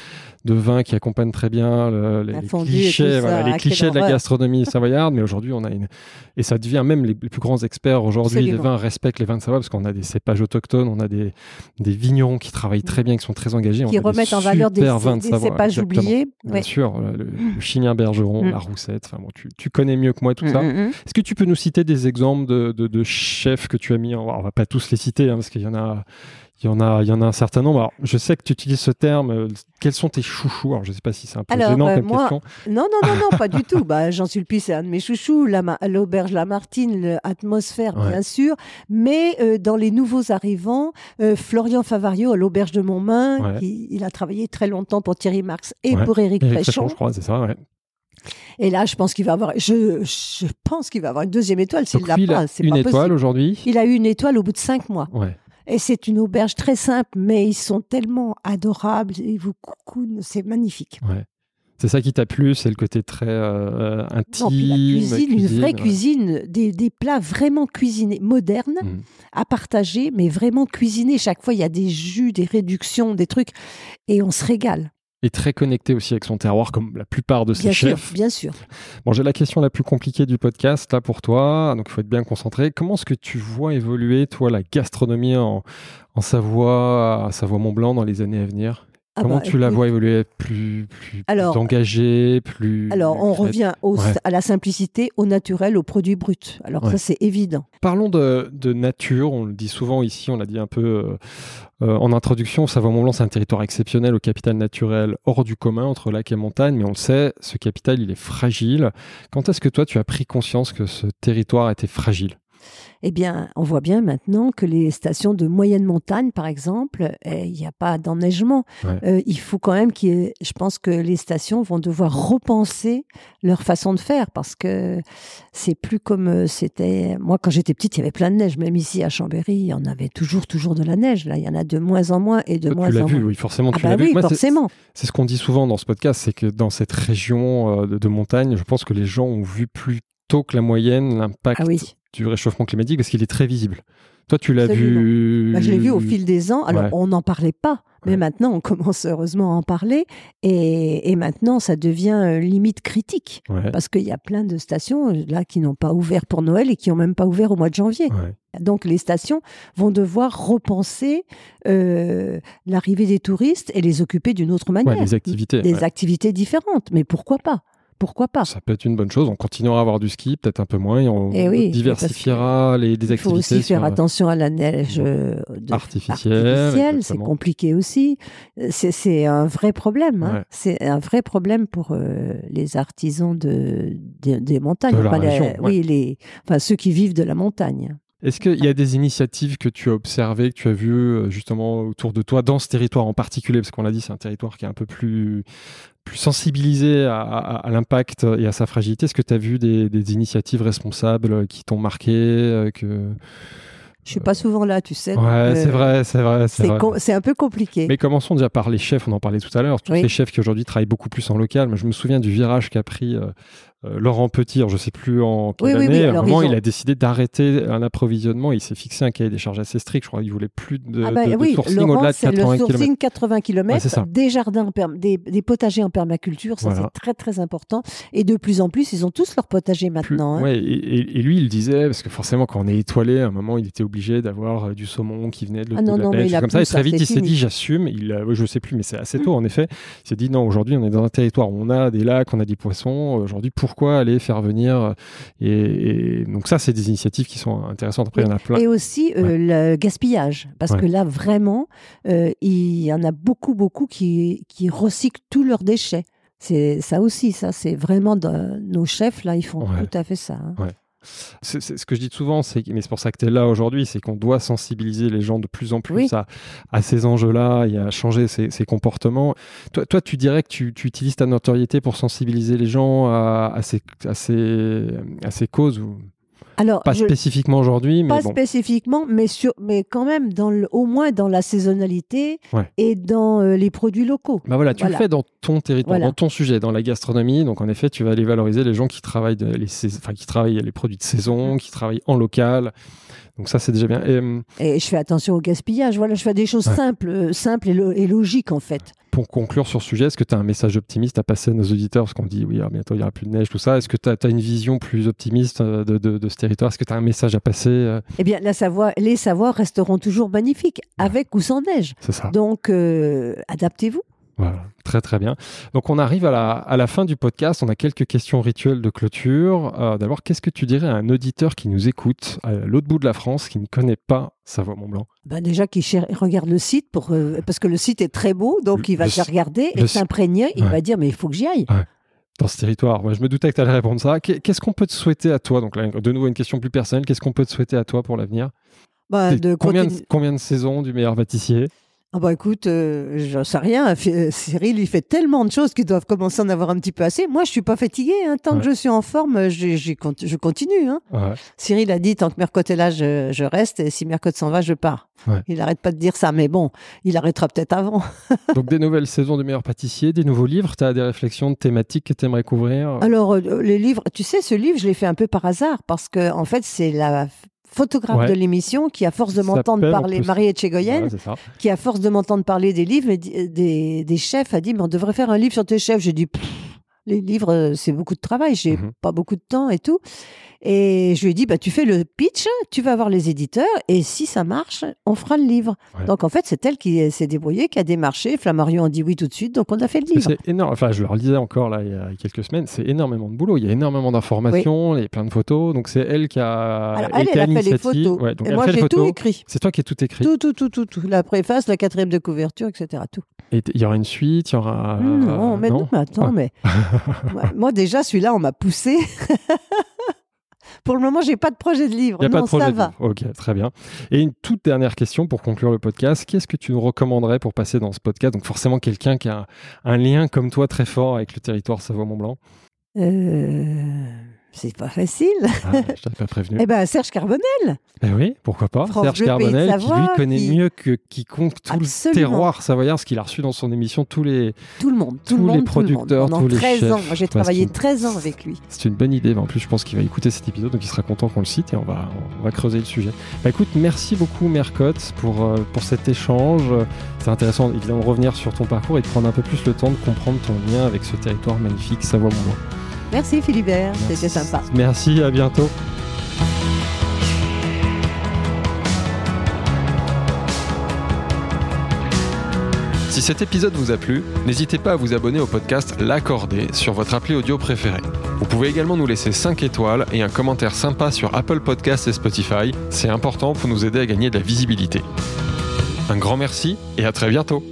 Speaker 1: De vins qui accompagnent très bien les, clichés, les clichés de la gastronomie savoyarde. Mais aujourd'hui, on a une, et ça devient même les, plus grands experts aujourd'hui des vins respectent les vins de Savoie parce qu'on a des cépages autochtones, on a des, des vignerons qui travaillent très bien, qui sont très engagés.
Speaker 2: Qui remettent en valeur des, vins de cépages oubliés.
Speaker 1: Bien sûr, le, le Bergeron, mm. la Roussette. Enfin bon, tu, tu, connais mieux que moi tout mm, ça. Mm, Est-ce que tu peux nous citer des exemples de, de, de chefs que tu as mis en... On va pas tous les citer hein, parce qu'il y en a il y en a, il y en a un certain nombre. Alors, je sais que tu utilises ce terme. Euh, quels sont tes chouchous? Alors, je ne sais pas si c'est un peu gênant euh, comme question.
Speaker 2: Non, non, non, non, pas du tout. Bah, Jean Sulpice, c'est un de mes chouchous. L'auberge Lamartine, l'atmosphère, bien sûr. Mais euh, dans les nouveaux arrivants, Florian Favario à l'auberge de Montmain, il a travaillé très longtemps pour Thierry Marx et pour Éric Préchon.
Speaker 1: je crois, c'est ça, ouais.
Speaker 2: Et là, je pense qu'il va avoir, je, je pense qu'il va avoir une deuxième étoile s'il l'a pas.
Speaker 1: C'est une étoile aujourd'hui?
Speaker 2: Il a eu une étoile au bout de cinq mois. Ouais. Et c'est une auberge très simple, mais ils sont tellement adorables. Ils vous coucounent, c'est magnifique.
Speaker 1: Ouais. C'est ça qui t'a plu, c'est le côté très euh, intime. la
Speaker 2: cuisine, une vraie cuisine, des, des, plats vraiment cuisinés, modernes, mmh. à partager, mais vraiment cuisinés. Chaque fois, il y a des jus, des réductions, des trucs, et on se régale
Speaker 1: et très connecté aussi avec son terroir, comme la plupart de ses chefs.
Speaker 2: bien sûr.
Speaker 1: Bon, j'ai la question la plus compliquée du podcast là pour toi, donc il faut être bien concentré. Comment est-ce que tu vois évoluer, toi, la gastronomie en, en Savoie, à Savoie-Mont-Blanc dans les années à venir? Ah Comment bah, tu la vois évoluer? Plus, plus, alors, plus engagée, plus.
Speaker 2: Alors, on revient à la simplicité, au naturel, au produit brut. Alors, ça, c'est évident.
Speaker 1: Parlons de, de, nature. On le dit souvent ici, on l'a dit un peu euh, euh, en introduction. Savoie-Mont-Blanc, c'est un territoire exceptionnel au capital naturel hors du commun, entre lac et montagne. Mais on le sait, ce capital, il est fragile. Quand est-ce que toi, tu as pris conscience que ce territoire était fragile?
Speaker 2: Eh bien, on voit bien maintenant que les stations de moyenne montagne, par exemple, eh, il n'y a pas d'enneigement. Euh, il faut quand même qu'il je pense que les stations vont devoir repenser leur façon de faire parce que c'est plus comme euh, c'était. Moi, quand j'étais petite, il y avait plein de neige. Même ici à Chambéry, il y en avait toujours, toujours de la neige. Là, il y en a de moins en moins et de moins
Speaker 1: tu
Speaker 2: en
Speaker 1: vu, Oui, forcément,
Speaker 2: ah tu l'as bah vu. forcément.
Speaker 1: C'est ce qu'on dit souvent dans ce podcast, c'est que dans cette région euh, de, montagne, je pense que les gens ont vu plus tôt que la moyenne l'impact ah oui du réchauffement climatique parce qu'il est très visible. Toi, tu l'as vu.
Speaker 2: Bah, je l'ai vu au fil des ans. Alors, on n'en parlait pas, mais maintenant, on commence heureusement à en parler. Et, maintenant, ça devient euh, limite critique. Parce qu'il y a plein de stations euh, là qui n'ont pas ouvert pour Noël et qui n'ont même pas ouvert au mois de janvier. Donc, les stations vont devoir repenser euh, l'arrivée des touristes et les occuper d'une autre manière.
Speaker 1: des activités.
Speaker 2: Des activités différentes. Mais pourquoi pas? Pourquoi pas
Speaker 1: Ça peut être une bonne chose. On continuera à avoir du ski, peut-être un peu moins, et on
Speaker 2: eh
Speaker 1: diversifiera les, activités. Il faut aussi
Speaker 2: faire attention à la neige
Speaker 1: artificielle.
Speaker 2: c'est compliqué aussi. C'est un vrai problème. Hein. C'est un vrai problème pour les artisans de, des montagnes. Oui, les, enfin, ceux qui vivent de la montagne.
Speaker 1: Est-ce qu'il y a des initiatives que tu as observées, que tu as vues euh, justement autour de toi, dans ce territoire en particulier? Parce qu'on l'a dit, c'est un territoire qui est un peu plus, plus sensibilisé à, l'impact et à sa fragilité. Est-ce que tu as vu des, initiatives responsables qui t'ont marqué euh, que...
Speaker 2: Je suis pas souvent là, tu sais.
Speaker 1: Ouais, c'est vrai, c'est vrai.
Speaker 2: C'est un peu compliqué.
Speaker 1: Mais commençons déjà par les chefs, on en parlait tout à l'heure. Tous les chefs qui aujourd'hui travaillent beaucoup plus en local. Moi, je me souviens du virage qu'a pris euh, euh, Laurent Petit, je ne sais plus en quelle année, à un moment, il a décidé d'arrêter un approvisionnement. Il s'est fixé un cahier des charges assez strict. Je crois qu'il voulait plus de, ah bah sourcing au-delà de 80
Speaker 2: le sourcing 80 km, des jardins, des, des, potagers en permaculture, ça c'est très très important. Et de plus en plus, ils ont tous leur potager maintenant.
Speaker 1: Hein. Ouais, et, lui, il disait, parce que forcément, quand on est étoilé, à un moment, il était obligé d'avoir euh, du saumon qui venait de, ah non, de la comme ça. Et très vite, il s'est dit, j'assume. Il, je ne sais plus, mais c'est assez tôt, en effet. Il s'est dit, non, aujourd'hui, on est dans un territoire où on a des lacs, on a des poissons. Aujourd'hui, pourquoi aller faire venir et, donc ça, c'est des initiatives qui sont intéressantes. Après, il y en a plein.
Speaker 2: Et aussi euh, le gaspillage, parce que là, vraiment, euh, il y en a beaucoup, beaucoup qui, qui recyclent tous leurs déchets. C'est ça aussi, ça, c'est vraiment nos chefs là, ils font tout à fait ça. Hein.
Speaker 1: C'est, ce que je dis souvent, c'est, mais c'est pour ça que tu es là aujourd'hui, c'est qu'on doit sensibiliser les gens de plus en plus à, à, ces enjeux-là et à changer ces, comportements. Toi, toi, tu dirais que tu, tu, utilises ta notoriété pour sensibiliser les gens à, à, ces, à, ces, à ces causes ou... Alors, pas spécifiquement aujourd'hui, mais
Speaker 2: pas spécifiquement, mais sur, mais quand même dans le, au moins dans la saisonnalité et dans euh, les produits locaux.
Speaker 1: Bah voilà, tu le fais dans ton territoire, dans ton sujet, dans la gastronomie. Donc en effet, tu vas aller valoriser les gens qui travaillent les, qui travaillent les produits de saison, qui travaillent en local. Donc ça, c'est déjà bien.
Speaker 2: Et, hum, et, je fais attention au gaspillage. Voilà, je fais des choses simples, euh, simples et, logiques en fait.
Speaker 1: Pour conclure sur ce sujet, est-ce que tu as un message optimiste à passer à nos auditeurs? Parce qu'on dit, oui, ah, bientôt il n'y aura plus de neige, tout ça. Est-ce que tu as, une vision plus optimiste euh, de, de, ce territoire? Est-ce que tu as un message à passer euh?
Speaker 2: Eh bien, la savoir, les savoirs resteront toujours magnifiques, avec ou sans neige.
Speaker 1: C'est ça.
Speaker 2: Donc, adaptez-vous.
Speaker 1: Voilà, très très bien. Donc on arrive à la, à la fin du podcast, on a quelques questions rituelles de clôture. Euh, d'abord, qu'est-ce que tu dirais à un auditeur qui nous écoute à l'autre bout de la France, qui ne connaît pas Savoie-Mont-Blanc
Speaker 2: ben Déjà, qui regarde le site, pour, euh, parce que le site est très beau, donc il va le, regarder et s'imprégner, il va dire, mais il faut que j'y aille.
Speaker 1: Dans ce territoire. Je me doutais que tu allais répondre ça. Qu'est-ce qu'on peut te souhaiter à toi? Donc de nouveau, une question plus personnelle. Qu'est-ce qu'on peut te souhaiter à toi pour l'avenir?
Speaker 2: Bah, de
Speaker 1: combien, de, combien de saisons du meilleur pâtissier?
Speaker 2: Ah bah écoute, euh, je sais rien. Euh, Cyril, il fait tellement de choses qu'ils doivent commencer à en avoir un petit peu assez. Moi, je suis pas fatigué. Hein. Tant que je suis en forme, je, je continue. Hein. Cyril a dit tant que Mercotte est là, je, reste. Et si Mercotte s'en va, je pars. Il n'arrête pas de dire ça. Mais bon, il arrêtera peut-être avant.
Speaker 1: Donc des nouvelles saisons de meilleurs pâtissiers, des nouveaux livres. Tu as des réflexions de thématiques que tu aimerais couvrir?
Speaker 2: Alors, euh, les livres, tu sais, ce livre, je l'ai fait un peu par hasard parce que en fait, c'est la photographe de l'émission qui, à force de m'entendre parler, Marie Etchegoyen, qui, à force de m'entendre parler des livres, des, des, chefs, a dit, mais on devrait faire un livre sur tes chefs. J'ai dit, les livres, euh, c'est beaucoup de travail, j'ai mhm. pas beaucoup de temps et tout. Et je lui ai dit, bah, tu fais le pitch, tu vas voir les éditeurs, et si ça marche, on fera le livre. Donc en fait, c'est elle qui s'est débrouillée, qui a démarché. Flammarion a dit oui tout de suite, donc on a fait le livre.
Speaker 1: C'est énorme. Enfin, je le relisais encore là il y a quelques semaines. C'est énormément de boulot. Il y a énormément d'informations, il y a plein de photos. Donc c'est elle qui a.
Speaker 2: Alors, elle, a fait les photos. et moi, j'ai tout écrit.
Speaker 1: C'est toi qui as tout écrit.
Speaker 2: Tout, tout, tout, tout, tout. La préface, la quatrième de couverture, etc. Tout.
Speaker 1: Et il y aura une suite, il y aura.
Speaker 2: Non, mais non, mais attends, mais. moi, déjà, celui-là, on m'a poussé. Pour le moment, j'ai pas de projet de livre. Il a non, pas de projet ça va.
Speaker 1: Ok, très bien. Et une toute dernière question pour conclure le podcast. Qu'est-ce que tu nous recommanderais pour passer dans ce podcast? Donc forcément quelqu'un qui a un, lien comme toi très fort avec le territoire Savoie-Mont-Blanc.
Speaker 2: Euh... C'est pas facile.
Speaker 1: Ah, je t'avais pas prévenu.
Speaker 2: eh ben Serge Carbonel.
Speaker 1: Ben oui, pourquoi pas. Serge Carbonel, qui lui connaît mieux que quiconque tout le terroir savoyard, ce qu'il a reçu dans son émission tous les
Speaker 2: tout le monde,
Speaker 1: tous les producteurs, tous les 13
Speaker 2: ans. J'ai travaillé 13 ans avec lui.
Speaker 1: C'est une bonne idée. En plus, je pense qu'il va écouter cet épisode, donc il sera content qu'on le cite et on va on va creuser le sujet. Bah, écoute, merci beaucoup Mercotte pour euh, pour cet échange. C'est intéressant évidemment de revenir sur ton parcours et de prendre un peu plus le temps de comprendre ton lien avec ce territoire magnifique Savoie-Mont-Blanc.
Speaker 2: Merci Philibert, c'était sympa.
Speaker 1: Merci, à bientôt. Si cet épisode vous a plu, n'hésitez pas à vous abonner au podcast L'Accordé sur votre appli audio préférée. Vous pouvez également nous laisser 5 étoiles et un commentaire sympa sur Apple Podcasts et Spotify. C'est important pour nous aider à gagner de la visibilité. Un grand merci et à très bientôt